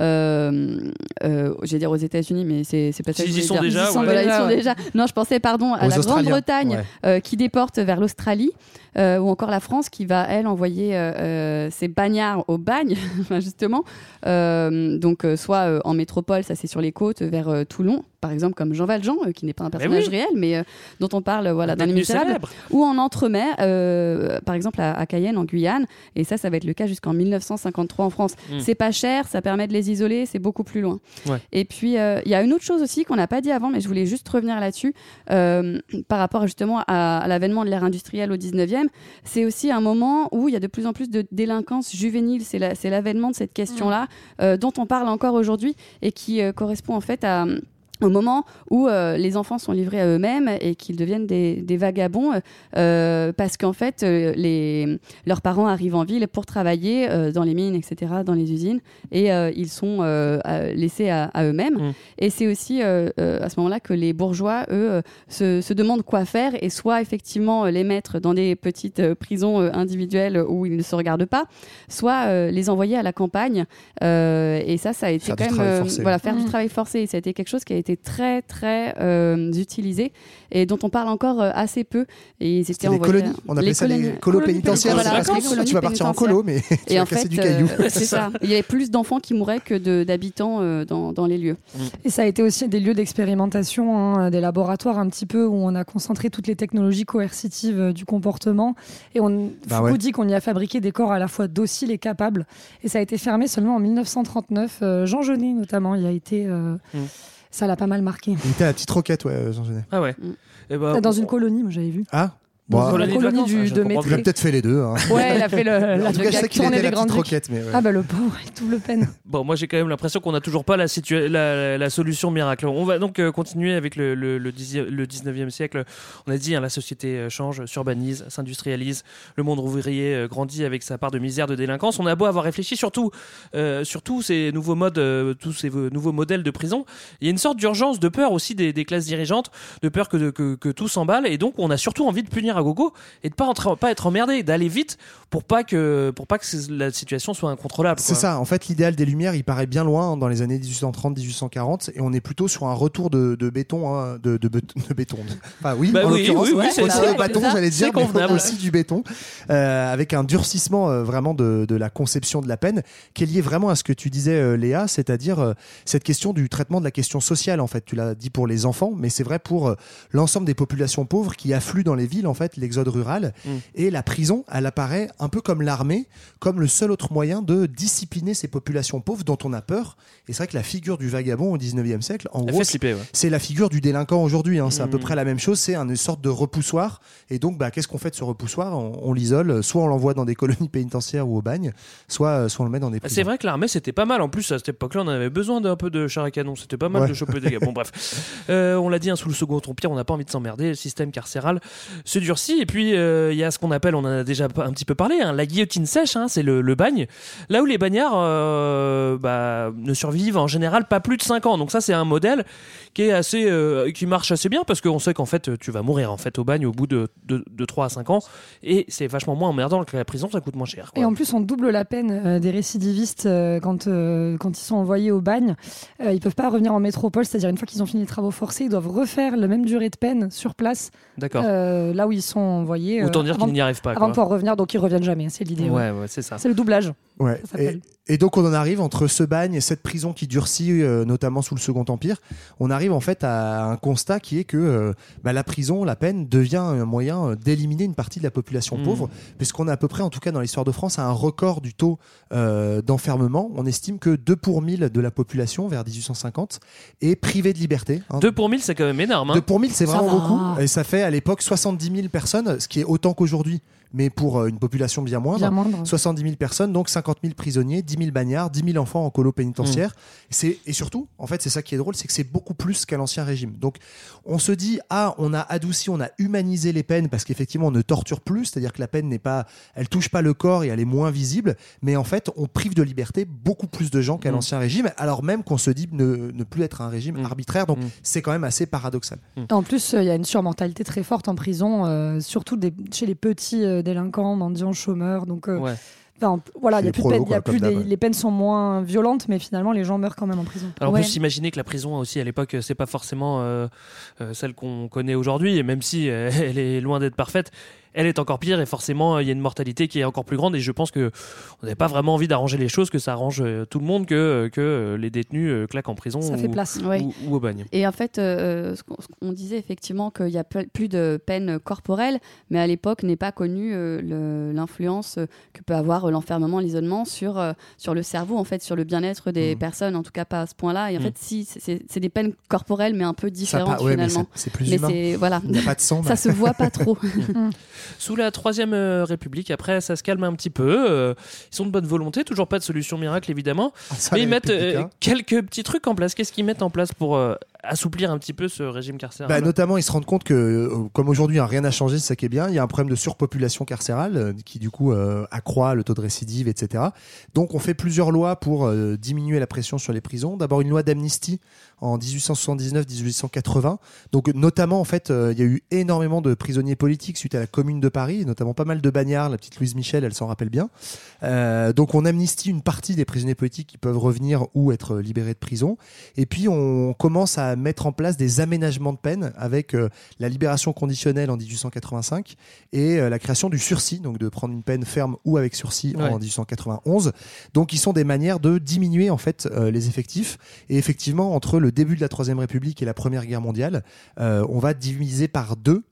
Euh, euh, j'allais dire aux États-Unis, mais c'est pas ça. que y sont dire. déjà, Ils y sont ouais. voilà, ils Déjà, sont ouais. déjà. Non, je pensais, pardon, à Aux la Grande-Bretagne ouais. euh, qui déporte vers l'Australie, euh, ou encore la France qui va elle envoyer euh, ses bagnards au bagne, justement. Euh, donc euh, soit euh, en métropole, ça c'est sur les côtes, vers euh, Toulon, par exemple, comme Jean Valjean, euh, qui n'est pas un personnage oui. réel, mais euh, dont on parle voilà Un dans Les Misérables ou en entremets, euh, par exemple à, à Cayenne, en Guyane. Et ça, ça va être le cas jusqu'en 1953 en France. Mm. C'est pas cher, ça permet de les isoler, c'est beaucoup plus loin. Ouais. Et puis, euh, il y a une autre chose aussi qu'on n'a pas dit avant, mais je voulais juste revenir là-dessus, par rapport justement à, à l'avènement de l'ère industrielle au 19e. C'est aussi un moment où il y a de plus en plus de délinquance juvénile. C'est la- c'est l'avènement de cette question-là, euh, dont on parle encore aujourd'hui et qui correspond en fait à au moment où euh, les enfants sont livrés à eux-mêmes et qu'ils deviennent des, des vagabonds euh, parce qu'en fait euh, les, leurs parents arrivent en ville pour travailler euh, dans les mines etc dans les usines et euh, ils sont euh, à- laissés à, à eux-mêmes Mm. et c'est aussi euh, euh, à ce moment-là que les bourgeois eux se, se demandent quoi faire et soit effectivement les mettre dans des petites euh, prisons euh, individuelles où ils ne se regardent pas soit euh, les envoyer à la campagne Euh, et ça ça a été Faire du quand même travail euh, forcé. voilà faire du travail forcé et ça a été quelque chose qui a été très très euh, utilisé et dont on parle encore euh, assez peu et ils étaient les colonies. On appelait ça les colos pénitentiaires. Voilà, parce que tu vas partir en colo, mais tu et vas en casser fait, du caillou. euh, c'est ça. Il y avait plus d'enfants qui mouraient que d'habitants euh, dans, dans les lieux. Et ça a été aussi des lieux d'expérimentation, hein, des laboratoires un petit peu où on a concentré toutes les technologies coercitives euh, du comportement. Et on Bah ouais. dit qu'on y a fabriqué des corps à la fois dociles et capables. Et ça a été fermé seulement en 1939. Euh, Jean Genet, notamment, il a été. euh, Mm. Ça l'a pas mal marqué. Il était à la petite roquette, ouais, euh, Jean Genet. Ah ouais. Mm. Eh ben, Dans on- une colonie, moi j'avais vu. Ah Dans Bon, la colonie de colonie vacances, du, je de comprends Il a peut-être fait les deux. hein. Ouais, il a fait le, la en tout cas, je sais qu'il était la petite roquette. Mais ouais. Ah bah le pauvre, il double peine. Bon, moi j'ai quand même l'impression qu'on n'a toujours pas la, situa- la, la solution miracle. On va donc euh, continuer avec le, le, le, dixi- le 19e siècle. On a dit, hein, la société euh, change, s'urbanise, s'industrialise. Le monde ouvrier euh, grandit avec sa part de misère, de délinquance. On a beau avoir réfléchi surtout euh, sur tous ces nouveaux modes, euh, tous ces nouveaux modèles de prison. Il y a une sorte d'urgence, de peur aussi des, des classes dirigeantes, de peur que, que, que tout s'emballe. Et donc on a surtout envie de punir à gogo et de pas, pas être emmerdé, d'aller vite pour pas que, pour pas que la situation soit incontrôlable. C'est ça, en fait, l'idéal des Lumières, il paraît bien loin hein, dans les années 1830-1840, et on est plutôt sur un retour de, de béton, hein, de, de, bet- de béton. Enfin, oui, Bah en oui, l'occurrence, oui, c'est bâton, j'allais dire, mais aussi du béton, euh, avec un durcissement euh, vraiment de, la conception de la peine, qui est lié vraiment à ce que tu disais, euh, Léa, c'est-à-dire cette question du traitement de la question sociale, en fait. Tu l'as dit pour les enfants, mais c'est vrai pour l'ensemble des populations pauvres qui affluent dans les villes, en fait, l'exode rural. Mm. Et la prison, elle apparaît un peu comme l'armée, comme le seul autre moyen de discipliner ces populations pauvres dont on a peur. Et c'est vrai que la figure du vagabond au 19e siècle, en Elle gros, ouais. c'est la figure du délinquant aujourd'hui. hein. C'est à peu Mm. près la même chose. C'est une sorte de repoussoir. Et donc, bah, qu'est-ce qu'on fait de ce repoussoir? On, on l'isole. Soit on l'envoie dans des colonies pénitentiaires ou au bagne, soit, euh, soit on le met dans des prisons. C'est vrai que l'armée c'était pas mal. En plus, à cette époque-là, on avait besoin d'un peu de char à canon. C'était pas mal Ouais. de choper des gars. Bon, bref. Euh, on l'a dit, hein, sous le Second Empire, on n'a pas envie de s'emmerder. Le système carcéral se Et puis, euh, il y a ce qu'on appelle, on en a déjà un petit peu parlé, hein, la guillotine sèche. hein, c'est le, le bagne. Là où les bagnards euh, bah, ne survivent en général pas plus de 5 ans. Donc, ça, c'est un modèle qui est assez, euh, qui marche assez bien parce qu'on sait qu'en fait, tu vas mourir en fait au bagne au bout de, de, de 3 à 5 ans. Et c'est vachement moins emmerdant que la prison, ça coûte moins cher. quoi. Et en plus, on double la peine des récidivistes quand, quand ils sont envoyés au bagne. Ils peuvent pas revenir en métropole, c'est-à-dire une fois qu'ils ont fini les travaux forcés, ils doivent refaire la même durée de peine sur place, D'accord. là où ils sont envoyés. euh, Autant dire avant- qu'ils n'y arrivent pas, Avant quoi. de pouvoir revenir, donc ils reviennent jamais, c'est l'idée. Ouais, ouais, c'est ça. C'est le doublage. Ouais. Ça s'appelle. Et, et donc on en arrive entre ce bagne et cette prison qui durcit, euh, notamment sous le Second Empire, on arrive en fait à un constat qui est que euh, bah, la prison, la peine, devient un moyen euh, d'éliminer une partie de la population Mhm. pauvre, puisqu'on est à peu près, en tout cas dans l'histoire de France, à un record du taux euh, d'enfermement. On estime que 2 pour 1000 de la population vers 1850 est privée de liberté. hein. 2 pour 1000, c'est quand même énorme. Hein. 2 pour 1000, c'est vraiment beaucoup. Et ça fait à l'époque 70 000 personnes, ce qui est autant qu'aujourd'hui, mais pour euh, une population bien moindre. Bien moindre. 70 000 personnes, donc 50 000 prisonniers, 10 000 bagnards, 10 000 enfants en colo pénitentiaire. Mm. Et surtout, en fait, c'est ça qui est drôle, c'est que c'est beaucoup plus qu'à l'ancien régime. Donc, on se dit, ah, on a adouci, on a humanisé les peines parce qu'effectivement, on ne torture plus, c'est-à-dire que la peine n'est pas, elle touche pas le corps et elle est moins visible, mais en fait, on prive de liberté beaucoup plus de gens qu'à Mm. l'ancien régime, alors même qu'on se dit ne, ne plus être un régime arbitraire. Mm. Donc, c'est quand même assez paradoxal. En plus, euh, il y a une surmortalité très forte en prison, euh, surtout des- chez les petits euh, délinquants, mendiants, chômeurs. Donc, euh. Enfin, voilà, il y a Les plus de peine, y a plus des- les peines sont moins violentes, mais finalement, les gens meurent quand même en prison. Alors Ouais. en plus, imaginez que la prison aussi à l'époque, euh, c'est pas forcément euh, euh, celle qu'on connaît aujourd'hui, et même si euh, elle est loin d'être parfaite, elle est encore pire et forcément il y a une mortalité qui est encore plus grande. Et je pense que on n'avait pas vraiment envie d'arranger les choses, que ça arrange euh, tout le monde, que que les détenus euh, claquent en prison Ça ou, fait place. Ouais. ou, ou au bagne. Et en fait, euh, ce qu'on disait effectivement qu'il y a plus de peine corporelle, mais à l'époque n'est pas connue euh, l'influence que peut avoir euh, l'enfermement, l'isolement sur, euh, sur le cerveau, en fait, sur le bien-être des personnes, en tout cas pas à ce point-là. Et en Mm. fait, si, c'est- des peines corporelles, mais un peu différentes ouais, finalement. c'est- plus Mais humain. c'est- Voilà. Il n'y a pas de sang, Ça mais- se voit pas trop. Sous la troisième euh, République, après, ça se calme un petit peu. euh, ils sont de bonne volonté, toujours pas de solution miracle évidemment, ça, mais ils mettent euh, républicains. quelques petits trucs en place. Qu'est-ce qu'ils mettent en place pour euh, assouplir un petit peu ce régime carcéral Bah, notamment, ils se rendent compte que, euh, comme aujourd'hui, hein, rien n'a changé, c'est ça qui est bien. Il y a un problème de surpopulation carcérale euh, qui, du coup, euh, accroît le taux de récidive, etc. Donc, on fait plusieurs lois pour diminuer la pression sur les prisons. D'abord, une loi d'amnistie en 1879-1880. Donc, notamment, en fait, euh, il y a eu énormément de prisonniers politiques suite à la Commune de Paris, notamment pas mal de bagnards. La petite Louise Michel, elle s'en rappelle bien. Euh, donc, on amnistie une partie des prisonniers politiques qui peuvent revenir ou être libérés de prison. Et puis, on commence à mettre en place des aménagements de peine avec euh, la libération conditionnelle en 1885 et la création du sursis, donc de prendre une peine ferme ou avec sursis Ouais. en 1891. Donc, ils sont des manières de diminuer en fait les effectifs. Et effectivement, entre le début de la Troisième République et la Première Guerre mondiale, euh, on va diviser par deux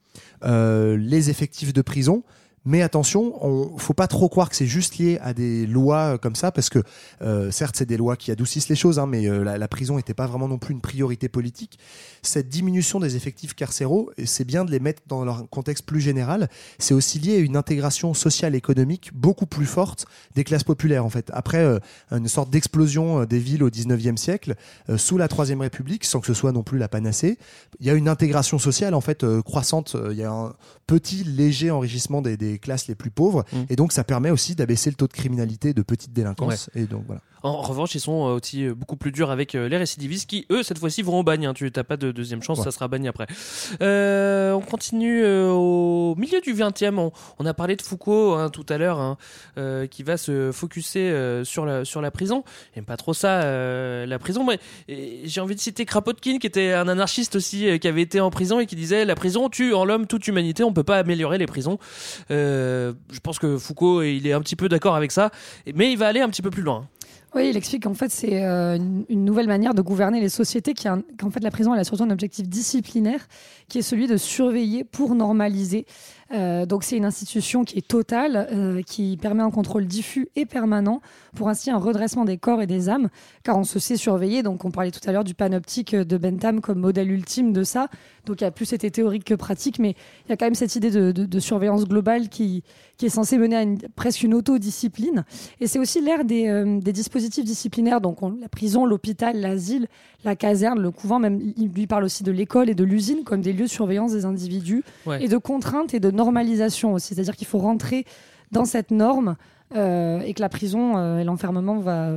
euh, les effectifs de prison. Mais attention, on faut pas trop croire que c'est juste lié à des lois euh, comme ça, parce que euh, certes c'est des lois qui adoucissent les choses, hein, mais euh, la, prison n'était pas vraiment non plus une priorité politique. Cette diminution des effectifs carcéraux, c'est bien de les mettre dans leur contexte plus général, c'est aussi lié à une intégration sociale et économique beaucoup plus forte des classes populaires en fait. Après une sorte d'explosion des villes au 19e siècle, sous la Troisième République, sans que ce soit non plus la panacée, il y a une intégration sociale en fait croissante. Il y a un petit léger enrichissement des classes les plus pauvres, Mm. et donc ça permet aussi d'abaisser le taux de criminalité de petite délinquance. Et donc voilà. En revanche, ils sont euh, aussi euh, beaucoup plus durs avec euh, les récidivistes qui, eux, cette fois-ci, vont au bagne. hein. Tu n'as pas de deuxième chance, Ouais. ça sera banni après. Euh, on continue au milieu du 20e. On, on a parlé de Foucault hein, tout à l'heure, hein, euh, qui va se focuser sur, la, sur la prison. J'aime pas trop ça, euh, la prison. Mais j'ai envie de citer Kropotkin, qui était un anarchiste aussi, qui avait été en prison et qui disait La prison tue en l'homme toute humanité, on peut pas améliorer les prisons. Je pense que Foucault, il est un petit peu d'accord avec ça, mais il va aller un petit peu plus loin. Oui, il explique qu'en fait, c'est euh, une, nouvelle manière de gouverner les sociétés, qui qu'en fait, la prison, elle a surtout un objectif disciplinaire, qui est celui de surveiller pour normaliser. Euh, donc, c'est une institution qui est totale, euh, qui permet un contrôle diffus et permanent, pour ainsi un redressement des corps et des âmes, car on se sait surveiller. Donc, on parlait tout à l'heure du panoptique de Bentham comme modèle ultime de ça. Donc, il y a plus été théorique que pratique, mais il y a quand même cette idée de, de- de surveillance globale qui, qui est censée mener à une- presque une autodiscipline. Et c'est aussi l'ère des, euh, des dispositifs disciplinaires, donc on- la prison, l'hôpital, l'asile, la caserne, le couvent, même il lui parle aussi de l'école et de l'usine comme des lieux de surveillance des individus Ouais. et de contrainte et de normalisation aussi. C'est-à-dire qu'il faut rentrer dans cette norme euh, et que la prison euh, et l'enfermement va,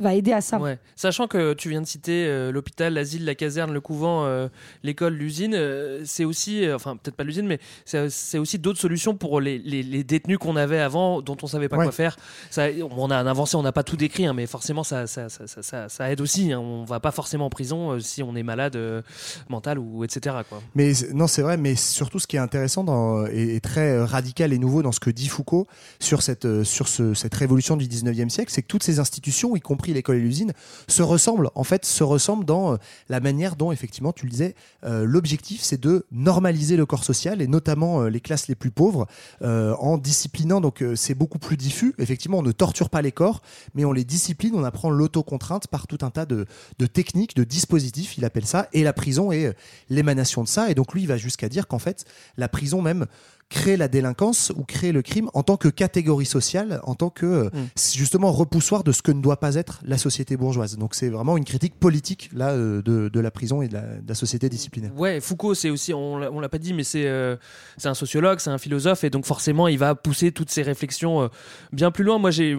va aider à ça. Ouais. Sachant que tu viens de citer euh, l'hôpital, l'asile, la caserne, le couvent, euh, l'école, l'usine, euh, c'est aussi, euh, enfin peut-être pas l'usine, mais c'est c'est aussi d'autres solutions pour les, les- les détenus qu'on avait avant, dont on savait pas Ouais. quoi faire. Ça, on a avancé, on n'a pas tout décrit, hein, mais forcément ça, ça, ça, ça, ça- ça aide aussi. hein. On va pas forcément en prison euh, si on est malade euh, mental ou etc. Quoi. Mais non, c'est vrai, mais surtout ce qui est intéressant dans, et, et très radical et nouveau dans ce que dit Foucault sur cette, euh, sur ce- cette révolution du 19e siècle, c'est que toutes ces institutions, y compris l'école et l'usine, se ressemblent, en fait, se ressemblent dans euh, la manière dont, effectivement, tu le disais, euh, l'objectif, c'est de normaliser le corps social et notamment euh, les classes les plus pauvres en disciplinant. Donc, c'est beaucoup plus diffus. Effectivement, on ne torture pas les corps, mais on les discipline, on apprend l'autocontrainte par tout un tas de, de techniques, de dispositifs, il appelle ça, et la prison est l'émanation de ça. Et donc lui, il va jusqu'à dire qu'en fait, la prison même crée la délinquance ou crée le crime en tant que catégorie sociale, en tant que euh, c'est justement repoussoir de ce que ne doit pas être la société bourgeoise. Donc c'est vraiment une critique politique là euh, de, de la prison et de la, de la société disciplinaire. Ouais, Foucault, c'est aussi, on l'a pas dit, mais c'est euh, c'est un sociologue, c'est un philosophe, et donc forcément, il va pousser toutes ces réflexions euh, bien plus loin. Moi, j'ai,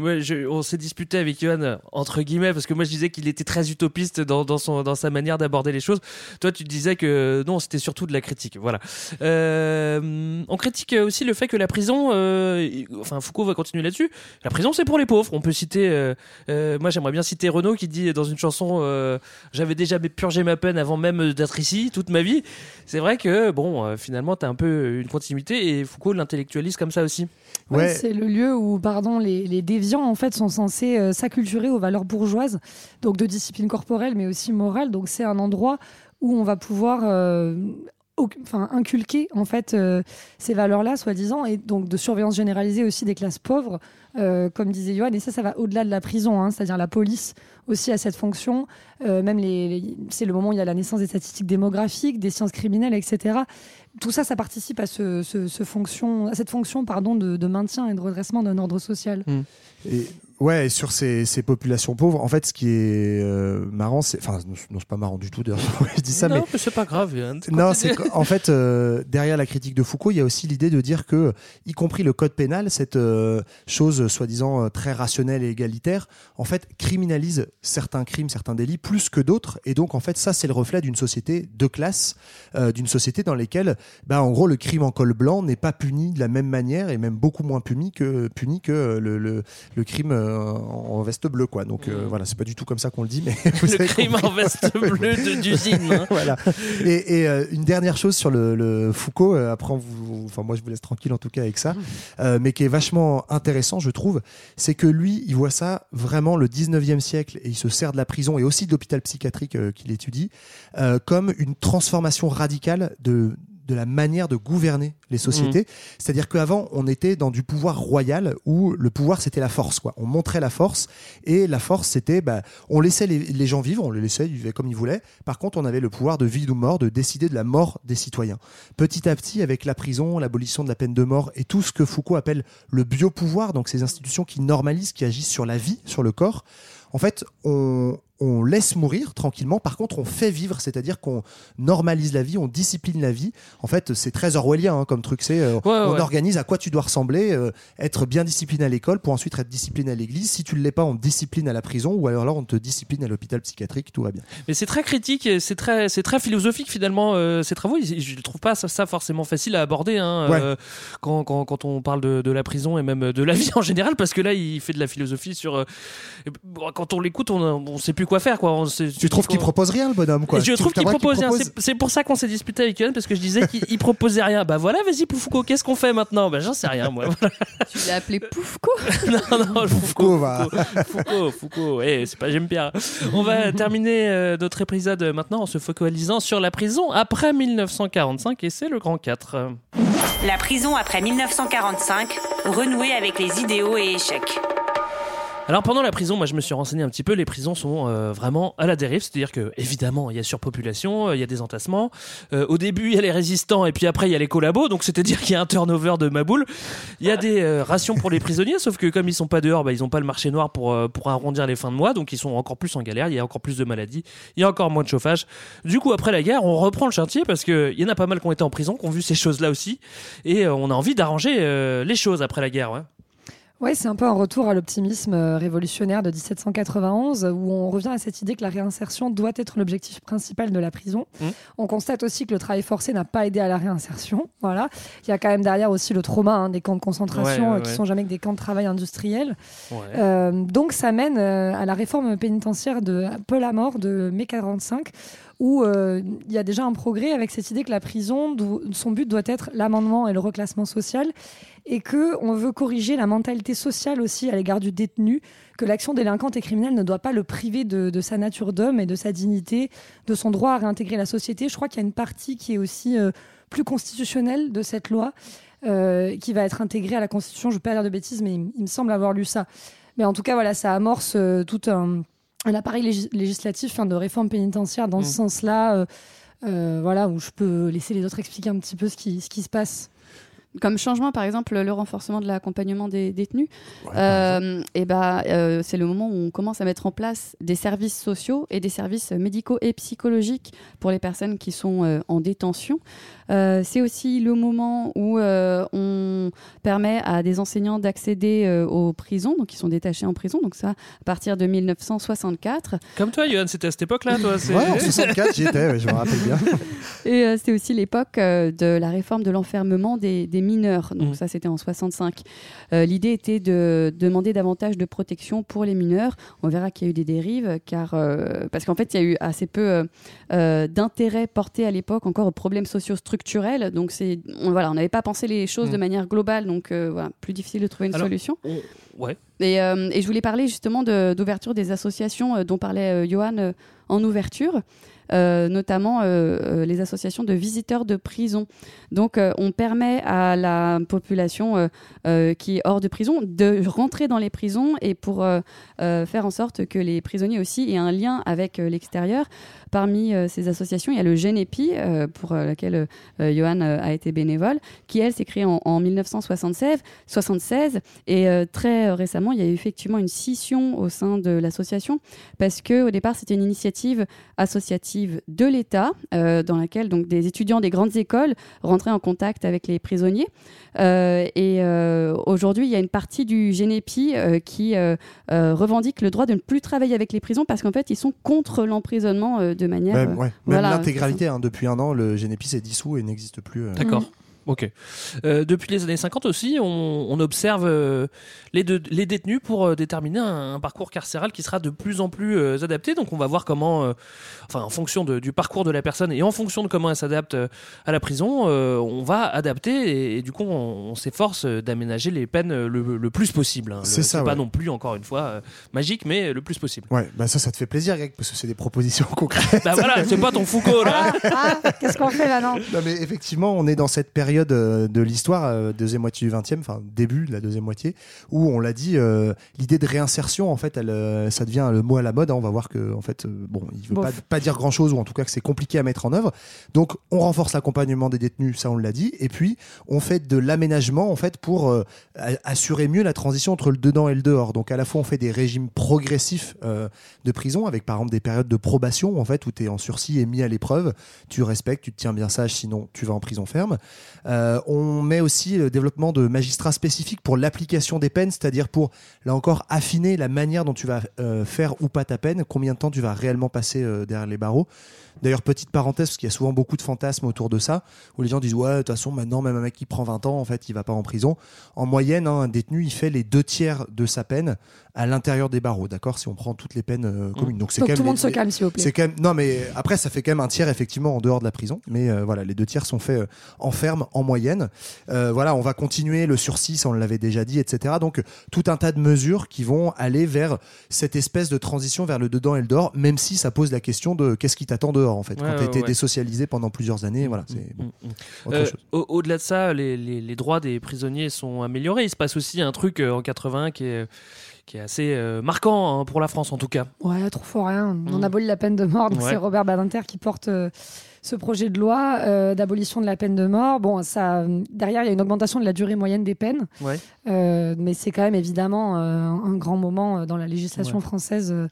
on s'est disputé avec Johan entre guillemets parce que moi, je disais qu'il était très utopiste dans, dans son dans sa manière d'aborder les choses. Toi, tu disais que non, c'était surtout de la critique. Voilà. Euh, on critique aussi le fait que la prison, euh, enfin Foucault va continuer là-dessus. La prison, c'est pour les pauvres. On peut citer, euh, euh, moi, j'aimerais bien citer Renaud qui dit dans une chanson, euh, j'avais déjà purgé ma peine avant même d'être ici toute ma vie. C'est vrai que bon, euh, finalement, t'as un peu une continuité et Foucault l'intellectualise comme ça aussi. Ouais, C'est le lieu où pardon, les, les déviants en fait, sont censés euh, s'acculturer aux valeurs bourgeoises, donc de discipline corporelle mais aussi morale. Donc c'est un endroit où on va pouvoir euh, inculquer en fait euh, ces valeurs-là, soi-disant, et donc de surveillance généralisée aussi des classes pauvres, euh, comme disait Johan. Et ça, ça va au-delà de la prison, hein, c'est-à-dire la police aussi a cette fonction. Euh, même les, c'est le moment où il y a la naissance des statistiques démographiques, des sciences criminelles, etc. Tout ça, ça participe à, ce, fonction, à cette fonction pardon, de, maintien et de redressement d'un ordre social. Et ouais, et sur ces, ces populations pauvres, en fait, ce qui est euh, marrant, c'est, enfin, non, c'est pas marrant du tout. D'ailleurs, je dis ça, non, mais mais c'est pas grave. Non, c'est qu'en fait, euh, derrière la critique de Foucault, il y a aussi l'idée de dire que, y compris le code pénal, cette euh, chose soi-disant très rationnelle et égalitaire, en fait, criminalise certains crimes, certains délits plus que d'autres. Et donc, en fait, ça, c'est le reflet d'une société de classe, d'une société dans laquelle, bah, en gros, le crime en col blanc n'est pas puni de la même manière et même beaucoup moins puni que, puni que le, le, le crime en veste bleue, quoi. Donc, euh, voilà, c'est pas du tout comme ça qu'on le dit, mais vous le crime compris. en veste bleue de- d'usine. hein. voilà. Et, et, euh, une dernière chose sur le, le Foucault, euh, après vous, enfin moi je vous laisse tranquille en tout cas avec ça, euh, mais qui est vachement intéressant je trouve, c'est que lui il voit ça vraiment le 19e siècle et il se sert de la prison et aussi de l'hôpital psychiatrique euh, qu'il étudie euh, comme une transformation radicale de de la manière de gouverner les sociétés. C'est-à-dire qu'avant, on était dans du pouvoir royal où le pouvoir, c'était la force. Quoi. On montrait la force et la force, c'était, bah, on laissait les, les gens vivre, on les laissait, vivaient comme ils voulaient. Par contre, on avait le pouvoir de vie ou mort, de décider de la mort des citoyens. Petit à petit, avec la prison, l'abolition de la peine de mort et tout ce que Foucault appelle le biopouvoir, donc ces institutions qui normalisent, qui agissent sur la vie, sur le corps, en fait, on, on laisse mourir tranquillement. Par contre, on fait vivre, c'est-à-dire qu'on normalise la vie, on discipline la vie. En fait, c'est très orwellien hein, comme truc. C'est euh, on ouais. organise à quoi tu dois ressembler, euh, être bien discipliné à l'école pour ensuite être discipliné à l'église. Si tu ne l'es pas, on te discipline à la prison ou alors là, on te discipline à l'hôpital psychiatrique. Tout va bien. Mais c'est très critique, et c'est très, c'est très philosophique finalement euh, ces travaux. Je ne trouve pas ça, ça forcément facile à aborder hein, Ouais. quand, quand, quand on parle de, de la prison et même de la vie en général, parce que là il fait de la philosophie sur. quand on l'écoute, on, on sait plus quoi faire quoi. On Tu trouves qu'il propose rien, le bonhomme quoi? Je Tu trouve qu'il propose rien. propose- C'est- C'est pour ça qu'on s'est disputé avec Yann parce que je disais qu'il il proposait rien. Bah voilà, vas-y Poufouko, qu'est-ce qu'on fait maintenant? Bah j'en sais rien moi. Voilà. Tu l'as appelé Poufco non non, Foucault, Foucault, va. Foucault, Foucault. Eh, c'est pas j'aime bien. On va terminer euh, notre épisode maintenant en se focalisant sur la prison après 1945 et c'est le grand 4. La prison après 1945, renouer avec les idéaux et échecs. Alors pendant la prison, moi je me suis renseigné un petit peu, les prisons sont euh, vraiment à la dérive, c'est-à-dire que évidemment il y a surpopulation, euh, il y a des entassements, Euh, au début il y a les résistants et puis après il y a les collabos, donc c'est-à-dire qu'il y a un turnover de maboule, il y a des euh, rations pour les prisonniers, sauf que comme ils sont pas dehors, bah, ils ont pas le marché noir pour, euh, pour arrondir les fins de mois, donc ils sont encore plus en galère, il y a encore plus de maladies, il y a encore moins de chauffage. Du coup après la guerre, on reprend le chantier parce qu'il y en a pas mal qui ont été en prison, qui ont vu ces choses-là aussi, et euh, on a envie d'arranger les choses après la guerre. Ouais. Ouais, c'est un peu un retour à l'optimisme euh, révolutionnaire de 1791, où on revient à cette idée que la réinsertion doit être l'objectif principal de la prison. Mmh. On constate aussi que le travail forcé n'a pas aidé à la réinsertion. Voilà. Il y a quand même derrière aussi le trauma hein, des camps de concentration Ouais, ouais, euh, qui ouais. sont jamais que des camps de travail industriels. Ouais. Euh, donc ça mène euh, à la réforme pénitentiaire de Paul Amor de mai 45 où euh, il y a déjà un progrès avec cette idée que la prison, son but doit être l'amendement et le reclassement social, et que on veut corriger la mentalité sociale aussi à l'égard du détenu, que l'action délinquante et criminelle ne doit pas le priver de, de sa nature d'homme et de sa dignité, de son droit à réintégrer la société. Je crois qu'il y a une partie qui est aussi euh, plus constitutionnelle de cette loi, euh, qui va être intégrée à la Constitution. Je ne veux pas dire de bêtises, mais il, il me semble avoir lu ça. Mais en tout cas, voilà, ça amorce euh, tout un, un appareil légis- législatif hein, de réforme pénitentiaire dans ce Mm. sens-là, voilà, où je peux laisser les autres expliquer un petit peu ce qui, ce qui se passe. Comme changement, par exemple, le renforcement de l'accompagnement des détenus, euh, et bah, euh, c'est le moment où on commence à mettre en place des services sociaux et des services médicaux et psychologiques pour les personnes qui sont euh, en détention. Euh, c'est aussi le moment où euh, on permet à des enseignants d'accéder euh, aux prisons, donc ils sont détachés en prison, donc ça à partir de 1964. Comme toi, Johan, c'était à cette époque-là, toi Ouais, en 64, j'y étais, ouais, je me rappelle bien. Et euh, c'est aussi l'époque euh, de la réforme de l'enfermement des, des mineurs. Donc ça, c'était en 65. Euh, L'idée était de demander davantage de protection pour les mineurs. On verra qu'il y a eu des dérives, car euh, parce qu'en fait, il y a eu assez peu euh, d'intérêt porté à l'époque encore aux problèmes sociaux structurels. Donc c'est, on, voilà, on n'avait pas pensé les choses Mm. de manière globale. Donc voilà, plus difficile de trouver une Alors, solution. on- Ouais. Et, et je voulais parler justement de- d'ouverture des associations dont parlait Johan en ouverture. Euh, notamment euh, euh, les associations de visiteurs de prison. Donc, on permet à la population qui est hors de prison de rentrer dans les prisons et pour faire en sorte que les prisonniers aussi aient un lien avec l'extérieur. Parmi ces associations, il y a le GENEPI, pour laquelle Johan a été bénévole, qui, elle, s'est créée en, en 1976 76, et très récemment, il y a eu effectivement une scission au sein de l'association parce que au départ, c'était une initiative associative de l'État euh, dans laquelle donc des étudiants des grandes écoles rentraient en contact avec les prisonniers. Euh, et euh, aujourd'hui, il y a une partie du GENEPI euh, qui euh, euh, revendique le droit de ne plus travailler avec les prisons parce qu'en fait, ils sont contre l'emprisonnement euh, de manière. Même, euh, ouais, même voilà, l'intégralité, hein, depuis un an, le Génépi est dissous et n'existe plus. euh. D'accord. Ok. Euh, depuis les années 50 aussi, on, on observe euh, les, de- les détenus pour euh, déterminer un, un parcours carcéral qui sera de plus en plus euh, adapté. Donc on va voir comment, euh, enfin en fonction de- du parcours de la personne et en fonction de comment elle s'adapte à la prison, euh, on va adapter et, et du coup on, on s'efforce d'aménager les peines le, le plus possible. hein. C'est ça, pas ouais. non plus encore une fois euh, magique, mais le plus possible. Ouais, bah ça, ça te fait plaisir, Greg, parce que c'est des propositions concrètes. Bah voilà, c'est pas ton Foucault là. Ah, qu'est-ce qu'on fait là, non? Non, mais effectivement, on est dans cette période période euh, de l'histoire, euh, deuxième moitié du 20e, enfin début de la deuxième moitié, où on l'a dit, euh, l'idée de réinsertion, en fait, elle, ça devient le mot à la mode. hein. on va voir que, en fait, bon, il veut pas, pas dire grand chose, ou en tout cas que c'est compliqué à mettre en œuvre. Donc, on renforce l'accompagnement des détenus, ça on l'a dit, et puis on fait de l'aménagement, en fait, pour euh, assurer mieux la transition entre le dedans et le dehors. Donc, à la fois, on fait des régimes progressifs euh, de prison, avec par exemple des périodes de probation, en fait, où tu es en sursis et mis à l'épreuve. Tu respectes, tu te tiens bien sage, sinon tu vas en prison ferme. Euh, on met aussi le développement de magistrats spécifiques pour l'application des peines, c'est-à-dire pour, là encore, affiner la manière dont tu vas euh, faire ou pas ta peine, combien de temps tu vas réellement passer euh, derrière les barreaux. D'ailleurs, petite parenthèse, parce qu'il y a souvent beaucoup de fantasmes autour de ça, où les gens disent Ouais, de toute façon, maintenant, même un mec qui prend 20 ans, en fait, il va pas en prison. En moyenne, hein, un détenu, il fait les deux tiers de sa peine à l'intérieur des barreaux, d'accord Si on prend toutes les peines euh, communes. Donc, c'est quand tout même le monde les- se calme, s'il vous plaît. C'est quand même non, mais après, ça fait quand même un tiers effectivement en dehors de la prison. Mais euh, voilà, les deux tiers sont faits euh, en ferme en moyenne. Voilà, on va continuer le sursis, on l'avait déjà dit, etc. Donc tout un tas de mesures qui vont aller vers cette espèce de transition vers le dedans et le dehors, même si ça pose la question de qu'est-ce qui t'attend dehors en fait. Ouais, Quand ouais, t'as été ouais. désocialisé pendant plusieurs années, voilà, c'est bon, autre Euh, au- Au-delà de ça, les, les- les droits des prisonniers sont améliorés. Il se passe aussi un truc euh, en 80 qui est, qui est assez euh, marquant hein, pour la France en tout cas. Ouais, trop fort rien. On Mm. abolit la peine de mort. Ouais. c'est Robert Badinter qui porte euh, ce projet de loi euh, d'abolition de la peine de mort. Bon, ça, derrière, il y a une augmentation de la durée moyenne des peines. Ouais. Euh, mais c'est quand même évidemment euh, un grand moment dans la législation Ouais. française euh,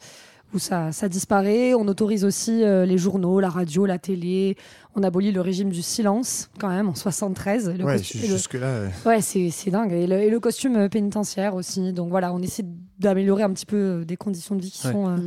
où ça, ça disparaît. On autorise aussi euh, les journaux, la radio, la télé. On abolit le régime du silence quand même en 73. Le Ouais, le- c'est c'est dingue. Et le, et le costume euh, pénitentiaire aussi. Donc voilà, on essaie d'améliorer un petit peu euh, des conditions de vie qui Ouais. sont euh,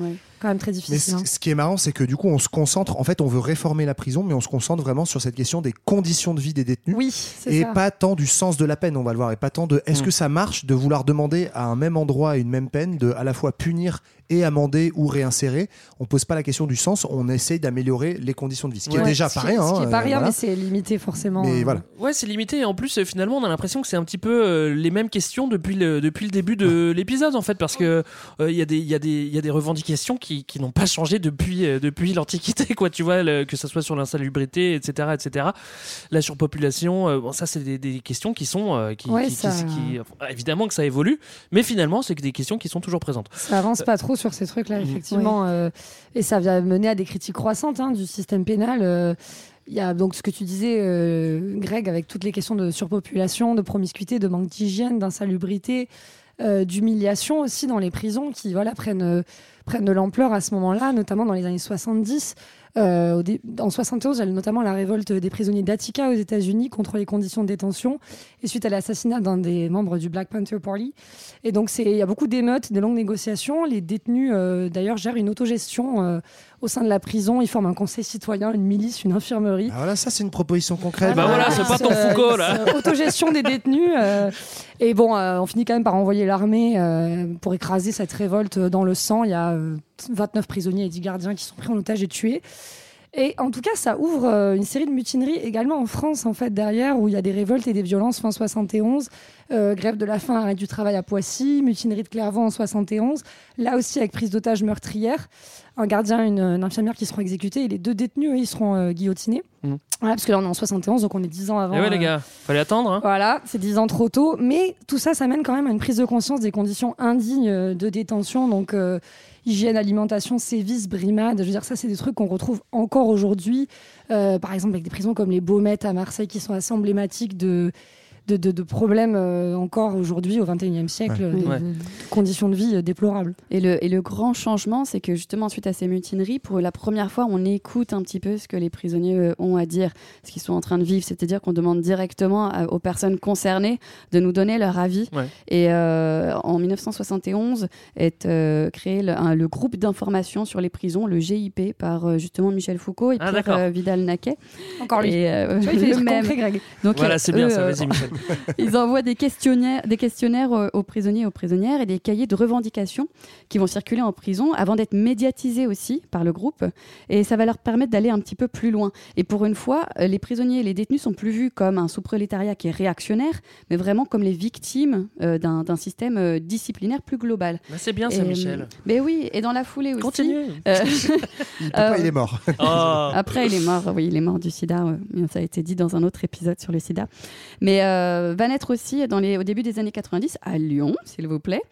quand même très Mais difficiles. ce, hein. ce qui est marrant, c'est que du coup, on se concentre. En fait, on veut réformer la prison, mais on se concentre vraiment sur cette question des conditions de vie des détenus. Oui, c'est Et ça. pas tant du sens de la peine, on va le voir, et pas tant de est-ce Mm. que ça marche de vouloir demander à un même endroit et une même peine de à la fois punir et amender ou réinsérer? On pose pas la question du sens, on essaye d'améliorer les conditions de vie, ce qui est déjà qui- rien. Ce qui hein, est pas euh, rien, voilà. mais c'est limité forcément. Mais euh, voilà. Ouais, c'est limité. Et en plus, euh, finalement, on a l'impression que c'est un petit peu euh, les mêmes questions depuis le, depuis le début de l'épisode, en fait, parce que euh, il y, a des- il y, a des- il y a des revendications qui, qui n'ont pas changé depuis, euh, depuis l'Antiquité, quoi, tu vois, le- que ce soit sur l'insalubrité, etc., etc. La surpopulation, euh, bon, ça, c'est des, des questions qui sont. euh, qui, Ouais, qui- ça- qui- enfin, évidemment que ça évolue, mais finalement, c'est que des questions qui sont toujours présentes. Ça avance pas trop sur ces trucs-là, effectivement. euh, et ça vient mener à des critiques croissantes hein, du système pénal. Il y a donc ce que tu disais, euh, Greg, avec toutes les questions de surpopulation, de promiscuité, de manque d'hygiène, d'insalubrité, euh, d'humiliation aussi dans les prisons qui voilà, prennent, euh, prennent de l'ampleur à ce moment-là, notamment dans les années 70. Euh, au dé- en 71, il y a notamment la révolte des prisonniers d'Attica aux États-Unis contre les conditions de détention et suite à l'assassinat d'un des membres du Black Panther Party. Et donc, il y a beaucoup d'émeutes, de longues négociations. Les détenus, d'ailleurs, gèrent une autogestion au sein de la prison. Ils forment un conseil citoyen, une milice, une infirmerie. Ah, voilà, ça c'est une proposition concrète. Bah voilà, c'est pas ton Foucault, là. euh, Autogestion des détenus. euh, et bon, euh, on finit quand même par envoyer l'armée euh, pour écraser cette révolte dans le sang. Il y a euh, 29 prisonniers et 10 gardiens qui sont pris en otage et tués. Et en tout cas, ça ouvre une série de mutineries également en France, en fait, derrière, où il y a des révoltes et des violences fin 71. Euh, grève de la faim, arrêt du travail à Poissy, mutinerie de Clairvaux en 71. Là aussi, avec prise d'otage meurtrière. Un gardien et une, une infirmière qui seront exécutés. Et les deux détenus, ils seront euh, guillotinés. Mhm. Voilà, parce que là, on est en 71, donc on est 10 ans avant. Et ouais, les euh, gars, fallait attendre. hein. voilà, c'est 10 ans trop tôt. Mais tout ça, ça mène quand même à une prise de conscience des conditions indignes euh, de détention. Donc, euh, hygiène, alimentation, sévices, brimades. Je veux dire, ça, c'est des trucs qu'on retrouve encore aujourd'hui. Par exemple, avec des prisons comme les Baumettes à Marseille, qui sont assez emblématiques de. De, de- de problèmes euh, encore aujourd'hui au 21e siècle, Ouais. de, Ouais. de conditions de vie euh, déplorables. Et le, et le grand changement, c'est que justement, suite à ces mutineries, pour la première fois, on écoute un petit peu ce que les prisonniers euh, ont à dire, ce qu'ils sont en train de vivre. C'est-à-dire qu'on demande directement à- aux personnes concernées de nous donner leur avis. Ouais. Et euh, en 1971 est euh, créé le, un- le groupe d'information sur les prisons, le GIP, par euh, justement Michel Foucault et Ah, Pierre d'accord. euh, Vidal-Naquet. Encore lui. Et, euh, des le même. concrets, Greg. Donc, Voilà, euh, c'est bien eux, ça, vas-y, Michel. Ils envoient des questionnaires, des questionnaires euh, aux prisonniers et aux prisonnières et des cahiers de revendications qui vont circuler en prison avant d'être médiatisés aussi par le groupe. Et ça va leur permettre d'aller un petit peu plus loin. Et pour une fois, euh, les prisonniers et les détenus sont plus vus comme un sous-prolétariat qui est réactionnaire, mais vraiment comme les victimes euh, d'un système euh, disciplinaire plus global. Bah, c'est bien ça, Et, Michel. Mais oui, et dans la foulée aussi. Continue. euh, Il peut pas, il est mort. Oh. Après, il est mort, oui, il est mort du sida. Ça a été dit dans un autre épisode sur le sida. Mais euh, va naître aussi dans les, au début des années 90 à Lyon, s'il vous plaît,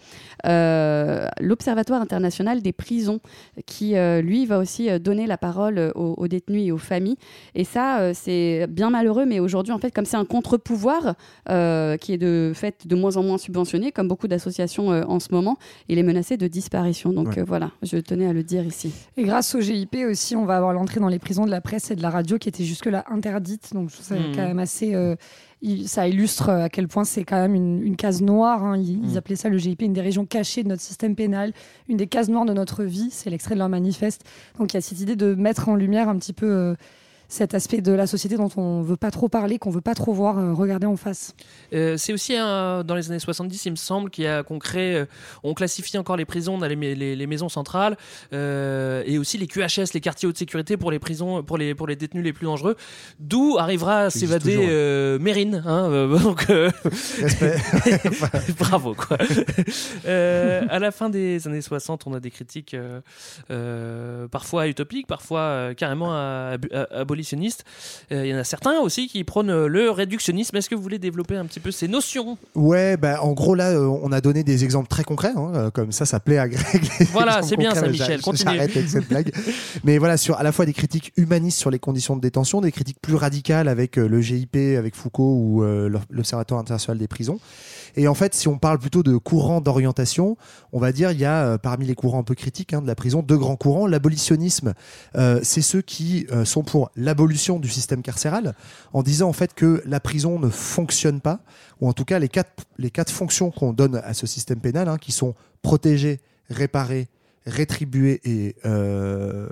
euh, l'Observatoire international des prisons, qui euh, lui va aussi donner la parole aux, aux détenus et aux familles. Et ça, euh, c'est bien malheureux, mais aujourd'hui, en fait, comme c'est un contre-pouvoir euh, qui est de fait de moins en moins subventionné, comme beaucoup d'associations euh, en ce moment, il est menacé de disparition. Donc Ouais. euh, voilà, je tenais à le dire ici. Et grâce au GIP aussi, on va avoir l'entrée dans les prisons de la presse et de la radio qui était jusque-là interdite. Donc je trouve ça Mhm. quand même assez. euh, il- ça illustre à quel point c'est quand même une, une case noire. hein. Ils, ils Mhm. appelaient ça le GIP, une des régions cachées de notre système pénal, une des cases noires de notre vie. C'est l'extrait de leur manifeste. Donc il y a cette idée de mettre en lumière un petit peu. Cet aspect de la société dont on veut pas trop parler, qu'on veut pas trop voir euh, regarder en face. Euh, c'est aussi un- dans les années 70, il me semble, qu'il y a qu'on crée, euh, on classifie encore les prisons dans les, les- les maisons centrales euh, et aussi les QHS, les quartiers haute sécurité pour les prisons, pour les pour les détenus les plus dangereux. D'où arrivera à s'évader euh, Mérine. Hein, euh, donc euh, Respect. bravo quoi. Euh, à la fin des années 60, on a des critiques euh, euh, parfois utopiques, parfois euh, carrément ab- a- abolitionnistes. Euh, Il y en a certains aussi qui prônent euh, le réductionnisme. Est-ce que vous voulez développer un petit peu ces notions? Ouais, bah, en gros, là, euh, on a donné des exemples très concrets, hein, comme ça, ça plaît à Greg. Voilà, c'est bien ça, Michel, continue. J'arrête avec cette blague. Mais voilà, sur à la fois des critiques humanistes sur les conditions de détention, des critiques plus radicales avec le GIP, avec Foucault ou l'O- l'Observatoire international des prisons. Et en fait, si on parle plutôt de courants d'orientation, on va dire il y a euh, parmi les courants un peu critiques hein, de la prison deux grands courants. L'abolitionnisme, euh, c'est ceux qui euh, sont pour l'abolition du système carcéral, en disant en fait que la prison ne fonctionne pas, ou en tout cas les quatre, les quatre fonctions qu'on donne à ce système pénal, hein, qui sont protéger, réparer, rétribuer et euh,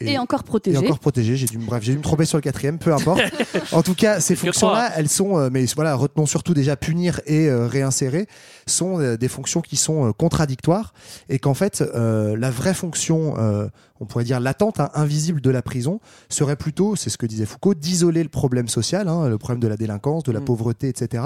Et encore protégé. Et encore protégé. J'ai dû, me- bref, j'ai dû me tromper sur le quatrième, peu importe. en tout cas, ces fonctions-là, elles sont, euh, mais voilà, retenons surtout déjà punir et euh, réinsérer, sont euh, des fonctions qui sont contradictoires et qu'en fait, euh, la vraie fonction, euh, on pourrait dire latente, hein, invisible de la prison, serait plutôt, c'est ce que disait Foucault, d'isoler le problème social, hein, le problème de la délinquance, de la Mm. pauvreté, etc.,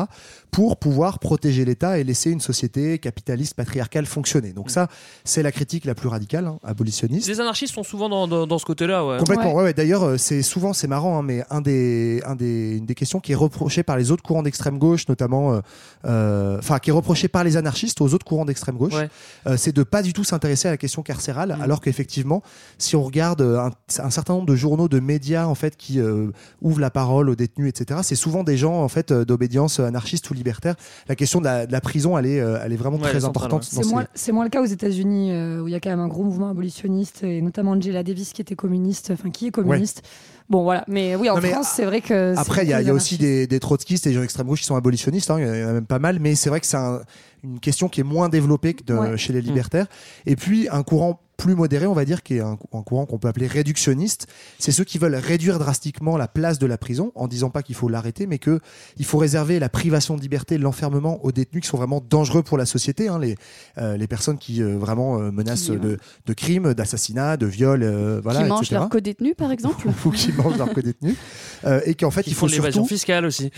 pour pouvoir protéger l'État et laisser une société capitaliste, patriarcale fonctionner. Donc ça, c'est la critique la plus radicale, hein, abolitionniste. Les anarchistes sont souvent dans, dans, dans ce côté-là. Ouais. Complètement. Ouais. ouais, D'ailleurs, euh, c'est souvent, c'est marrant, hein, mais un des, un des, une des questions qui est reprochée par les autres courants d'extrême gauche, notamment, euh, euh, enfin, qui est reprochée par les anarchistes aux autres courants d'extrême gauche, Ouais. euh, c'est de pas du tout s'intéresser à la question carcérale, alors qu'effectivement, si on regarde euh, un, un certain nombre de journaux, de médias en fait qui euh, ouvrent la parole aux détenus, etc., c'est souvent des gens en fait euh, d'obédience anarchiste ou libertaire. La question de la, de la prison, elle est, elle est vraiment Ouais, très importante. C'est ces- moins, le cas aux États-Unis, euh, où il y a quand même un gros mouvement abolitionniste, et notamment Angela Davis qui était communiste, enfin qui est communiste. Bon, voilà. Mais oui, en Non, mais France, c'est vrai que. Après, il y a, y aussi des, des trotskistes et des gens d'extrême gauche qui sont abolitionnistes. hein, Il y en a même pas mal, mais c'est vrai que c'est un- une question qui est moins développée que de- Ouais. chez les Mm. libertaires. Et puis un courant plus modéré, on va dire, qui est un, un courant qu'on peut appeler réductionniste. C'est ceux qui veulent réduire drastiquement la place de la prison, en disant pas qu'il faut l'arrêter, mais que il faut réserver la privation de liberté, l'enfermement aux détenus qui sont vraiment dangereux pour la société, hein, les, euh, les personnes qui euh, vraiment euh, menacent Qui, euh, de, de crimes, d'assassinats, de viols, euh, voilà, qui mangent etc. leurs co-détenus, par exemple. ou qui mangent leurs co-détenus. Euh, et qu'en fait, Qui il font faut de l'évasion surtout fiscale aussi.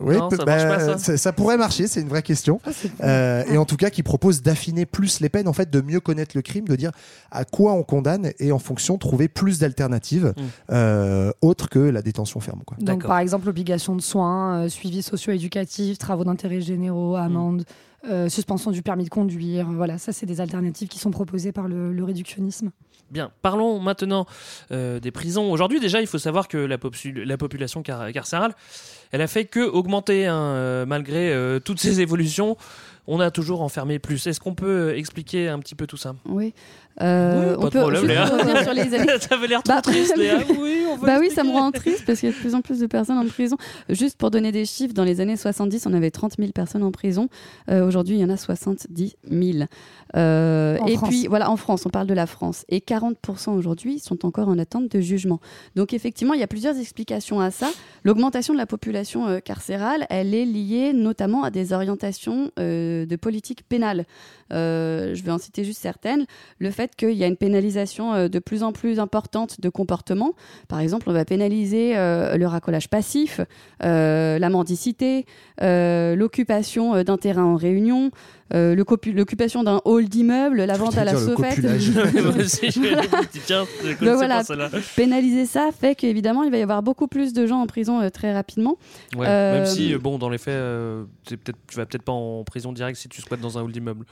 Oui, Non, peu- ça bah, pas, ça. ça pourrait marcher, c'est une vraie question. Euh, et en tout cas, qui propose d'affiner plus les peines, en fait, de mieux connaître le crime, de dire à quoi on condamne et en fonction trouver plus d'alternatives Mm. euh, autres que la détention ferme. Quoi. Donc, par exemple, obligation de soins, euh, suivi socio-éducatif, travaux d'intérêt généraux, amende, euh, suspension du permis de conduire. Voilà, ça, c'est des alternatives qui sont proposées par le, le réductionnisme. Bien, parlons maintenant euh, des prisons. Aujourd'hui, déjà, il faut savoir que la, popu- la population car- carcérale, elle a fait que augmenter, hein, euh, malgré euh, toutes ces évolutions. On a toujours enfermé plus. Est-ce qu'on peut expliquer un petit peu tout ça? Oui. Euh, Oui, pas de problème, juste Léa. revenir sur les années. T'avais l'air trop Bah, triste, Léa. Oui, on va bah oui, ça me rend triste parce qu'il y a de plus en plus de personnes en prison. Juste pour donner des chiffres, dans les années 70, on avait 30 000 personnes en prison. Euh, Aujourd'hui, il y en a 70 000. Euh, et France. puis, voilà, en France, on parle de la France. Et 40% aujourd'hui sont encore en attente de jugement. Donc, effectivement, il y a plusieurs explications à ça. L'augmentation de la population euh, carcérale, elle est liée notamment à des orientations euh, de politique pénale. Euh, je vais en citer juste certaines. Le fait qu'il y a une pénalisation euh, de plus en plus importante de comportements. Par exemple, on va pénaliser euh, le racolage passif, la mendicité, l'occupation d'un terrain en réunion, euh, l'occupation d'un hall d'immeuble, la vente à la sauvette. voilà, celle-là. pénaliser ça fait qu'évidemment, il va y avoir beaucoup plus de gens en prison euh, très rapidement. Ouais, Euh, Même si, euh, bon, dans les faits, euh, tu vas peut-être pas en prison direct si tu squattes dans un hall d'immeuble.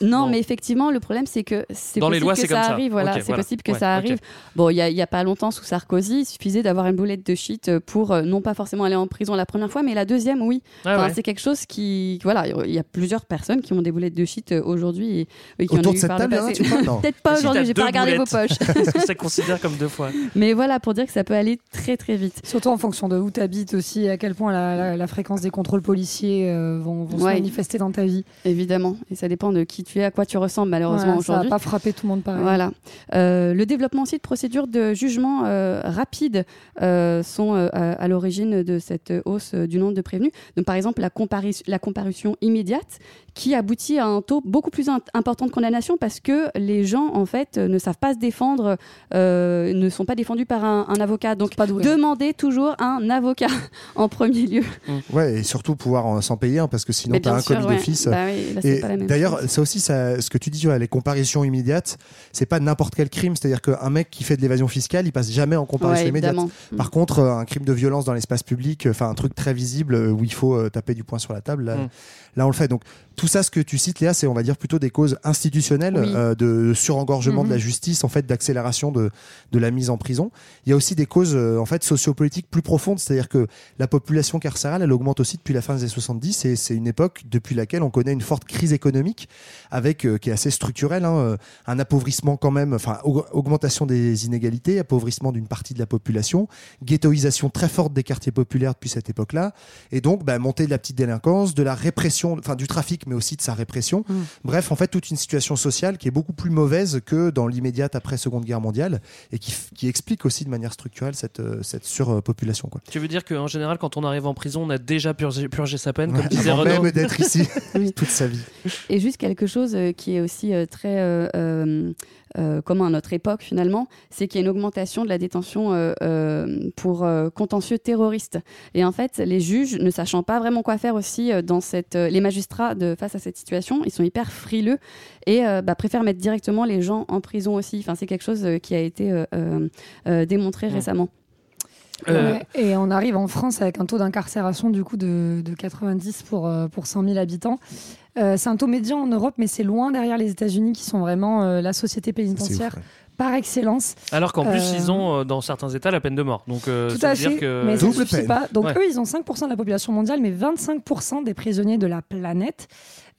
Non, mais effectivement, le problème, c'est que c'est Dans les possible lois, que c'est ça comme ça. arrive. Voilà, c'est voilà. possible que Ouais, ça arrive. Bon, il y, a- pas longtemps, sous Sarkozy, il suffisait d'avoir une boulette de shit pour euh, non pas forcément aller en prison la première fois, mais la deuxième, oui. Ah Enfin, ouais. C'est quelque chose qui, voilà, il y a plusieurs personnes qui ont des boulettes de shit euh, aujourd'hui et, et qui en Autour ont de eu cette par le table, hein, passé. Peut-être pas aujourd'hui, j'ai pas regardé vos poches. Est-ce que ça considère comme deux fois mais voilà, pour dire que ça peut aller très très vite. Surtout en fonction de où tu habites aussi, et à quel point la, la- la fréquence des contrôles policiers euh, vont, vont Ouais. se manifester dans ta vie. Évidemment, et ça dépend de qui tu es, à quoi tu ressembles malheureusement Voilà, ça va aujourd'hui. pas frapper tout le monde pareil. Voilà. Euh, le développement aussi de procédures de jugement euh, euh, sont euh, à, à l'origine de cette hausse euh, du nombre de prévenus. Donc, par exemple, la, compari- la comparution immédiate qui aboutit à un taux beaucoup plus important de condamnation parce que les gens, en fait, euh, ne savent pas se défendre, euh, ne sont pas défendus par un, un avocat. Donc, demandez toujours un avocat en premier lieu. Ouais, et surtout pouvoir en- s'en payer un parce que sinon t'as bien un commis ouais. d'office. Bah oui, pas d'ailleurs, ça aussi, ça, ce que tu dis, ouais, les comparaisons immédiates, c'est pas n'importe quel crime. C'est-à-dire qu'un mec qui fait de l'évasion fiscale, il passe jamais en comparaison Ouais, immédiate. Par Mm. contre, euh, un crime de violence dans l'espace public, euh, enfin un truc très visible euh, où il faut euh, taper du poing sur la table, là, Mm. là, on le fait. Donc tout ça, ce que tu cites, Léa, c'est on va dire plutôt des causes institutionnelles Oui. euh, de surengorgement de la Mhm. justice, en fait, d'accélération de, de la mise en prison. Il y a aussi des causes euh, en fait sociopolitiques plus profondes, c'est-à-dire que la population carcérale, elle augmente aussi depuis la fin des années 70 et c'est une époque depuis laquelle on connaît une forte crise économique avec euh, qui est assez structurelle, hein, un appauvrissement quand même, enfin aug- augmentation des inégalités, appauvrissement d'une partie de la population, ghettoisation très forte des quartiers populaires depuis cette époque-là, et donc bah, montée de la petite délinquance, de la répression, enfin du trafic, mais aussi de sa répression. Bref, en fait, toute une situation sociale qui est beaucoup plus mauvaise que dans l'immédiate après Seconde Guerre mondiale et qui, explique aussi de manière structurelle cette, euh, cette surpopulation. Quoi. Tu veux dire qu'en général, quand on arrive en prison, on a déjà purgé, purgé sa peine, comme Ouais, disait avant Renaud même d'être ici Oui. toute sa vie. Et juste quelque chose euh, qui est aussi euh, très euh, euh, commun à notre époque finalement, c'est qu'il y a une augmentation de la détention euh, euh, pour contentieux terroristes. Et en fait, les juges, ne sachant pas vraiment quoi faire aussi dans cette, les magistrats de face à cette situation, ils sont hyper frileux et bah, préfèrent mettre directement les gens en prison aussi. Enfin, c'est quelque chose qui a été démontré récemment. Euh, Ouais, et on arrive en France avec un taux d'incarcération du coup de, de 90 pour, euh, pour 100 000 habitants. Euh, c'est un taux médian en Europe, mais c'est loin derrière les États-Unis qui sont vraiment euh, la société pénitentiaire par excellence. Alors qu'en plus, Euh, ils ont euh, dans certains États la peine de mort. Donc, euh, Tout ça à veut dire fait, que. mais ça ne Double suffit peine. pas. Donc Ouais. eux, ils ont 5% de la population mondiale, mais 25% des prisonniers de la planète.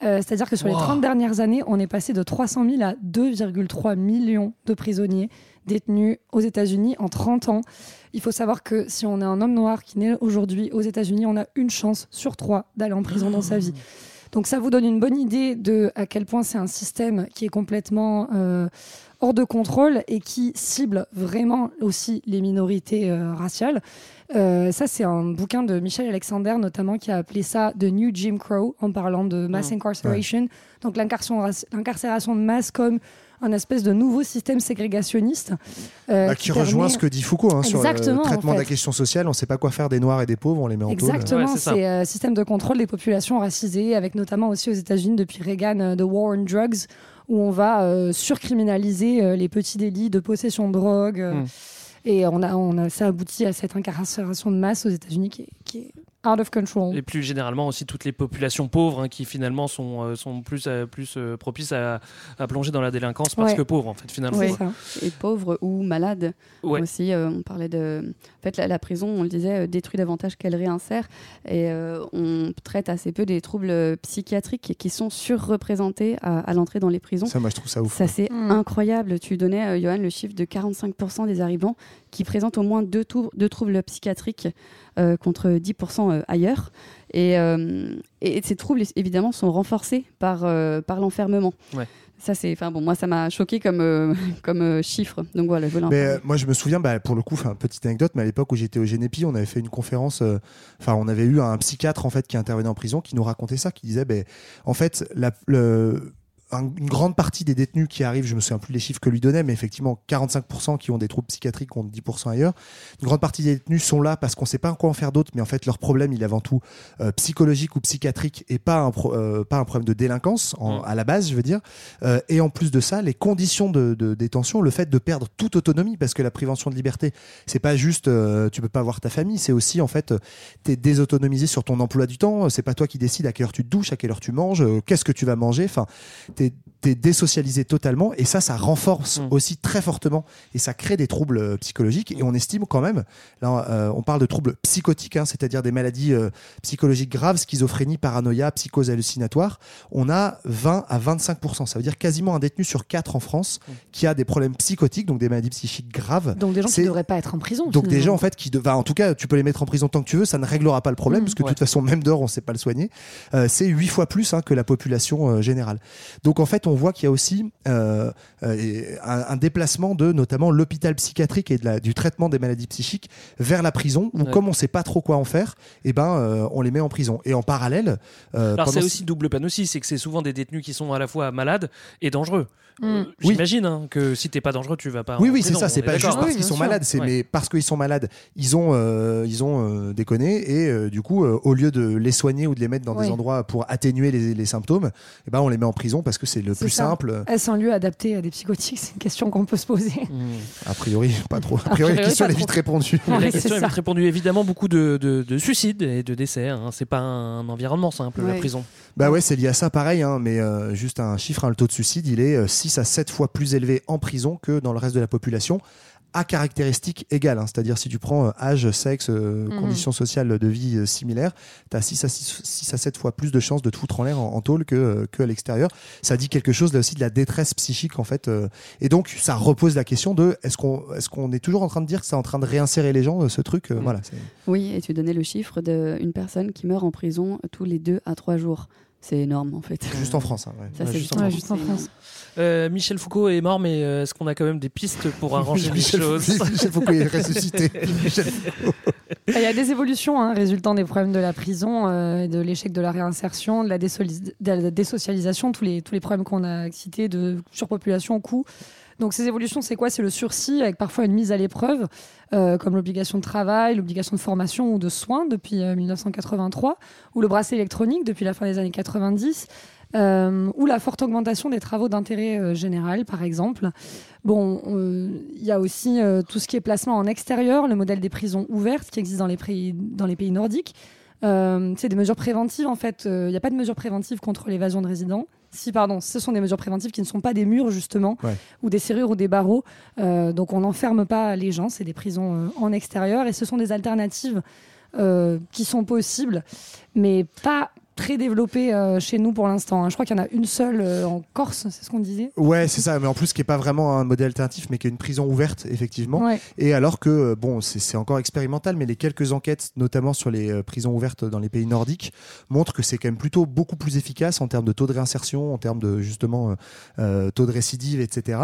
Euh, C'est-à-dire que sur les Wow. 30 dernières années, on est passé de 300 000 à 2,3 millions de prisonniers détenus aux États-Unis en 30 ans. Il faut savoir que si on est un homme noir qui naît aujourd'hui aux États-Unis, on a une chance sur trois d'aller en prison dans sa vie. Donc ça vous donne une bonne idée de à quel point c'est un système qui est complètement euh, hors de contrôle et qui cible vraiment aussi les minorités euh, raciales. Euh, ça, c'est un bouquin de Michel Alexander, notamment, qui a appelé ça The New Jim Crow, en parlant de mass Mm. incarceration. Donc, l'incarcération de masse comme un espèce de nouveau système ségrégationniste. euh, Bah, qui rejoint permet- ce que dit Foucault hein, sur le Exactement, en traitement de la fait. question sociale. On ne sait pas quoi faire des noirs et des pauvres, on les met en. Exactement, Ouais, c'est un système de contrôle des populations racisées, avec notamment aussi aux États-Unis depuis Reagan, euh, The War on Drugs, où on va euh, surcriminaliser euh, les petits délits de possession de drogue. euh, Mm. Et on a, on a, ça aboutit à cette incarcération de masse aux États-Unis qui qui est out of control. Et plus généralement aussi toutes les populations pauvres hein, qui finalement sont, euh, sont plus, euh, plus euh, propices à, à plonger dans la délinquance parce Ouais. que pauvres en fait finalement. Oui, et pauvres ou malades Ouais. aussi. euh, on parlait de. En fait, la, la prison, on le disait, détruit davantage qu'elle réinsère. Et euh, on traite assez peu des troubles psychiatriques qui sont surreprésentés à, à l'entrée dans les prisons. Ça, moi, je trouve ça ouf. Ça, c'est Mm. incroyable. Tu donnais, euh, Johan, le chiffre de 45% des arrivants qui présentent au moins deux, tour- deux troubles psychiatriques euh, contre 10% euh, ailleurs. Et, euh, et ces troubles, évidemment, sont renforcés par, euh, par l'enfermement. Ouais. Ça, c'est. Enfin, bon, moi, ça m'a choqué comme, euh, comme euh, chiffre. Donc voilà, je Mais euh, moi, je me souviens, bah, pour le coup, enfin, petite anecdote, mais à l'époque où j'étais au Génépi, on avait fait une conférence. euh, Enfin, on avait eu un psychiatre en fait qui intervenait en prison, qui nous racontait ça, qui disait, ben, en fait, la, le- une grande partie des détenus qui arrivent, je me souviens plus les chiffres que lui donnait, mais effectivement, 45% qui ont des troubles psychiatriques contre 10% ailleurs. Une grande partie des détenus sont là parce qu'on sait pas quoi en faire d'autre, mais en fait, leur problème, il est avant tout euh, psychologique ou psychiatrique et pas un, pro- euh, pas un problème de délinquance en- à la base, je veux dire. Euh, et en plus de ça, les conditions de, de détention, le fait de perdre toute autonomie, parce que la prévention de liberté, c'est pas juste tu peux pas voir ta famille, c'est aussi en fait tu es désautonomisé sur ton emploi du temps, c'est pas toi qui décides à quelle heure tu te douches, à quelle heure tu manges, qu'est-ce que tu vas manger, enfin tu es, désocialisé totalement et ça ça renforce aussi très fortement et ça crée des troubles euh, psychologiques et on estime quand même là euh, on parle de troubles psychotiques hein, c'est-à-dire des maladies euh, psychologiques graves, schizophrénie, paranoïa, psychose hallucinatoire, on a 20 à 25 ça veut dire quasiment un détenu sur quatre en France qui a des problèmes psychotiques donc des maladies psychiques graves. Donc des gens qui ne devraient pas être en prison. donc des gens en fait qui, de- enfin, en tout cas, tu peux les mettre en prison tant que tu veux, ça ne réglera pas le problème, parce que de toute façon, même dehors, on ne sait pas le soigner. Euh, c'est huit fois plus hein, que la population euh, générale. Donc en fait, on voit qu'il y a aussi euh, euh, un, un déplacement de notamment l'hôpital psychiatrique et de la- du traitement des maladies psychiques vers la prison, où Ouais. comme on ne sait pas trop quoi en faire, et ben euh, on les met en prison. Et en parallèle, euh, Alors c'est aussi double peine aussi, c'est que c'est souvent des détenus qui sont à la fois malades et dangereux. Mm. Euh, Oui. J'imagine hein, que si t'es pas dangereux, tu vas pas. Oui, en oui, c'est prison, ça. C'est est pas juste parce qu'ils sont malades, c'est Ouais. mais parce qu'ils sont malades, ils ont, euh, ils ont euh, déconné et euh, du coup, euh, au lieu de les soigner ou de les mettre dans Oui. des endroits pour atténuer les, les symptômes, eh ben on les met en prison parce que c'est le plus ça. simple. Est-ce un lieu adapté à des psychotiques? C'est une question qu'on peut se poser. A priori, pas trop. A priori, la priori, question est vite répondue. La Ouais, question est ça. vite répondue. Évidemment, beaucoup de, de- de suicides et de décès. hein. C'est pas un environnement simple, la prison. Bah ouais, c'est lié à ça, pareil, hein, mais euh, juste un chiffre, hein, le taux de suicide, il est 6 à 7 fois plus élevé en prison que dans le reste de la population à caractéristiques égales. hein. C'est-à-dire si tu prends euh, âge, sexe, euh, Mhm. conditions sociales de vie euh, similaires, tu as 6 à, 6, 6 à 7 fois plus de chances de te foutre en l'air en, en tôle que, que à l'extérieur. Ça dit quelque chose là aussi de la détresse psychique en fait. et donc ça repose la question de est-ce qu'on est, qu'on est toujours en train de dire que c'est en train de réinsérer les gens, ce truc euh, Voilà. Oui, et tu donnais le chiffre d'une personne qui meurt en prison tous les deux à trois jours. C'est énorme en fait. Juste en France. hein, ouais. Ça, Ouais, c'est juste juste en France. France. Juste en France. Euh, Michel Foucault est mort, mais euh, est-ce qu'on a quand même des pistes pour arranger les Michel- choses Michel Foucault est ressuscité. Il y a des évolutions hein, résultant des problèmes de la prison, euh, de l'échec de la réinsertion, de la, désoli- de la désocialisation, tous les, tous les problèmes qu'on a cités, de surpopulation, coût. Donc ces évolutions, c'est quoi? C'est le sursis avec parfois une mise à l'épreuve, euh, comme l'obligation de travail, l'obligation de formation ou de soins depuis euh, 1983, ou le bracelet électronique depuis la fin des années 90. euh, ou la forte augmentation des travaux d'intérêt euh, général, par exemple. Bon, euh, il y a aussi euh, tout ce qui est placement en extérieur, le modèle des prisons ouvertes qui existe dans les pays, dans les pays nordiques. Euh, c'est des mesures préventives, en fait. Euh, Il n'y a pas de mesures préventives contre l'évasion de résidents. Si, pardon, ce sont des mesures préventives qui ne sont pas des murs, justement, Ouais. ou des serrures ou des barreaux. Euh, donc, on n'enferme pas les gens, c'est des prisons euh, en extérieur. Et ce sont des alternatives euh, qui sont possibles, mais pas très développées euh, chez nous pour l'instant. hein. Je crois qu'il y en a une seule euh, en Corse, c'est ce qu'on disait. Ouais, c'est ça, mais en plus, qui est pas vraiment un modèle alternatif, mais qui est une prison ouverte, effectivement. Ouais. Et alors que, euh, bon, c'est encore expérimental, mais les quelques enquêtes, notamment sur les prisons ouvertes dans les pays nordiques, montrent que c'est quand même plutôt beaucoup plus efficace en termes de taux de réinsertion, en termes de, justement, euh, taux de récidive, etc.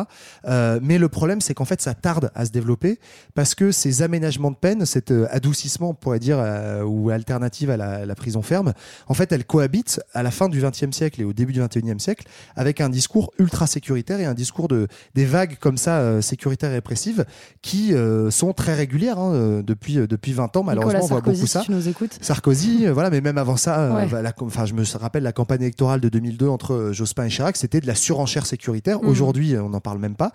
Mais le problème, c'est qu'en fait, ça tarde à se développer parce que ces aménagements de peine, cet adoucissement, on pourrait dire, ou alternative à la, la prison ferme, en fait, elle elle cohabite à la fin du XXe siècle et au début du XXIe siècle avec un discours ultra sécuritaire et un discours de des vagues comme ça euh, sécuritaires et répressives qui euh, sont très régulières hein, euh, depuis euh, depuis 20 ans. Malheureusement, Nicolas on voit Sarkozy, beaucoup si ça. tu nous écoutes. Sarkozy, voilà, mais même avant ça, Ouais. la- enfin, je me rappelle la campagne électorale de 2002 entre Jospin et Chirac, c'était de la surenchère sécuritaire. Mhm. Aujourd'hui, on n'en parle même pas.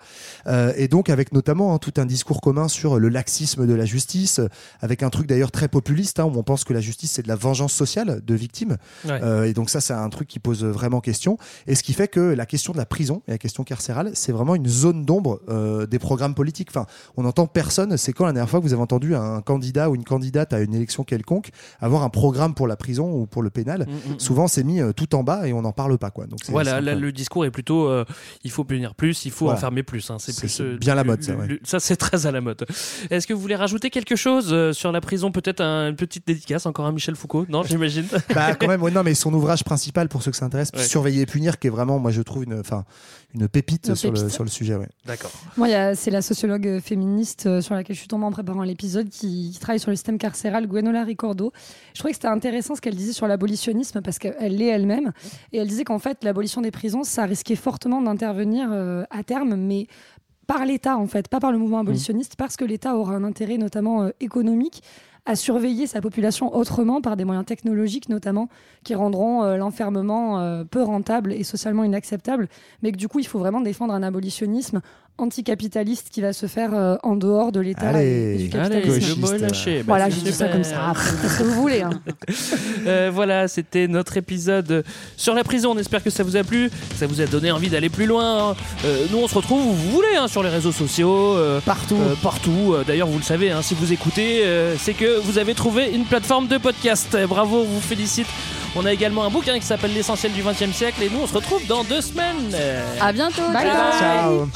Et donc, avec notamment hein, tout un discours commun sur le laxisme de la justice, avec un truc d'ailleurs très populiste, hein, où on pense que la justice c'est de la vengeance sociale de victimes. Ouais. Euh, et donc ça, c'est un truc qui pose vraiment question. Et ce qui fait que la question de la prison et la question carcérale, c'est vraiment une zone d'ombre euh, des programmes politiques. Enfin, on n'entend personne. C'est quand la dernière fois que vous avez entendu un candidat ou une candidate à une élection quelconque avoir un programme pour la prison ou pour le pénal Mm, mm, mm. Souvent, c'est mis euh, tout en bas et on n'en parle pas. Quoi. Donc, Voilà, là, le discours est plutôt il faut punir plus, il faut Voilà. enfermer plus. hein. C'est plus, bien la mode, ça, ouais. ça, c'est très à la mode. Est-ce que vous voulez rajouter quelque chose sur la prison Peut-être un- une petite dédicace encore à Michel Foucault? Non, j'imagine. bah quand même ouais, non mais son ouvrage principal pour ceux que ça intéresse Ouais. surveiller et punir qui est vraiment moi je trouve une enfin une pépite, Une sur le sur le sujet ouais. D'accord. Moi, c'est la sociologue euh, féministe euh, sur laquelle je suis tombée en préparant l'épisode qui, qui travaille sur le système carcéral, Gwenola Ricordo. Je trouvais que c'était intéressant ce qu'elle disait sur l'abolitionnisme parce qu'elle l'est elle-même. Et elle disait qu'en fait, l'abolition des prisons, ça risquait fortement d'intervenir euh, à terme, mais par l'État en fait, pas par le mouvement abolitionniste, parce que l'État aura un intérêt notamment euh, économique à surveiller sa population autrement par des moyens technologiques notamment qui rendront euh, l'enfermement euh, peu rentable et socialement inacceptable mais que du coup il faut vraiment défendre un abolitionnisme anticapitaliste qui va se faire euh, en dehors de l'État et, et du allez, capitalisme. le mot est lâché. Bah, voilà, je dis ça comme ça. Ce que vous voulez. hein. Euh, voilà, c'était notre épisode sur la prison. On espère que ça vous a plu, que ça vous a donné envie d'aller plus loin. Euh, nous, on se retrouve où vous voulez, hein, sur les réseaux sociaux, euh, partout. euh, partout. D'ailleurs, vous le savez, hein, si vous écoutez, euh, c'est que vous avez trouvé une plateforme de podcast. Bravo, on vous félicite. On a également un bouquin qui s'appelle L'essentiel du XXe siècle et nous on se retrouve dans deux semaines. À bientôt. Bye bye. Ciao.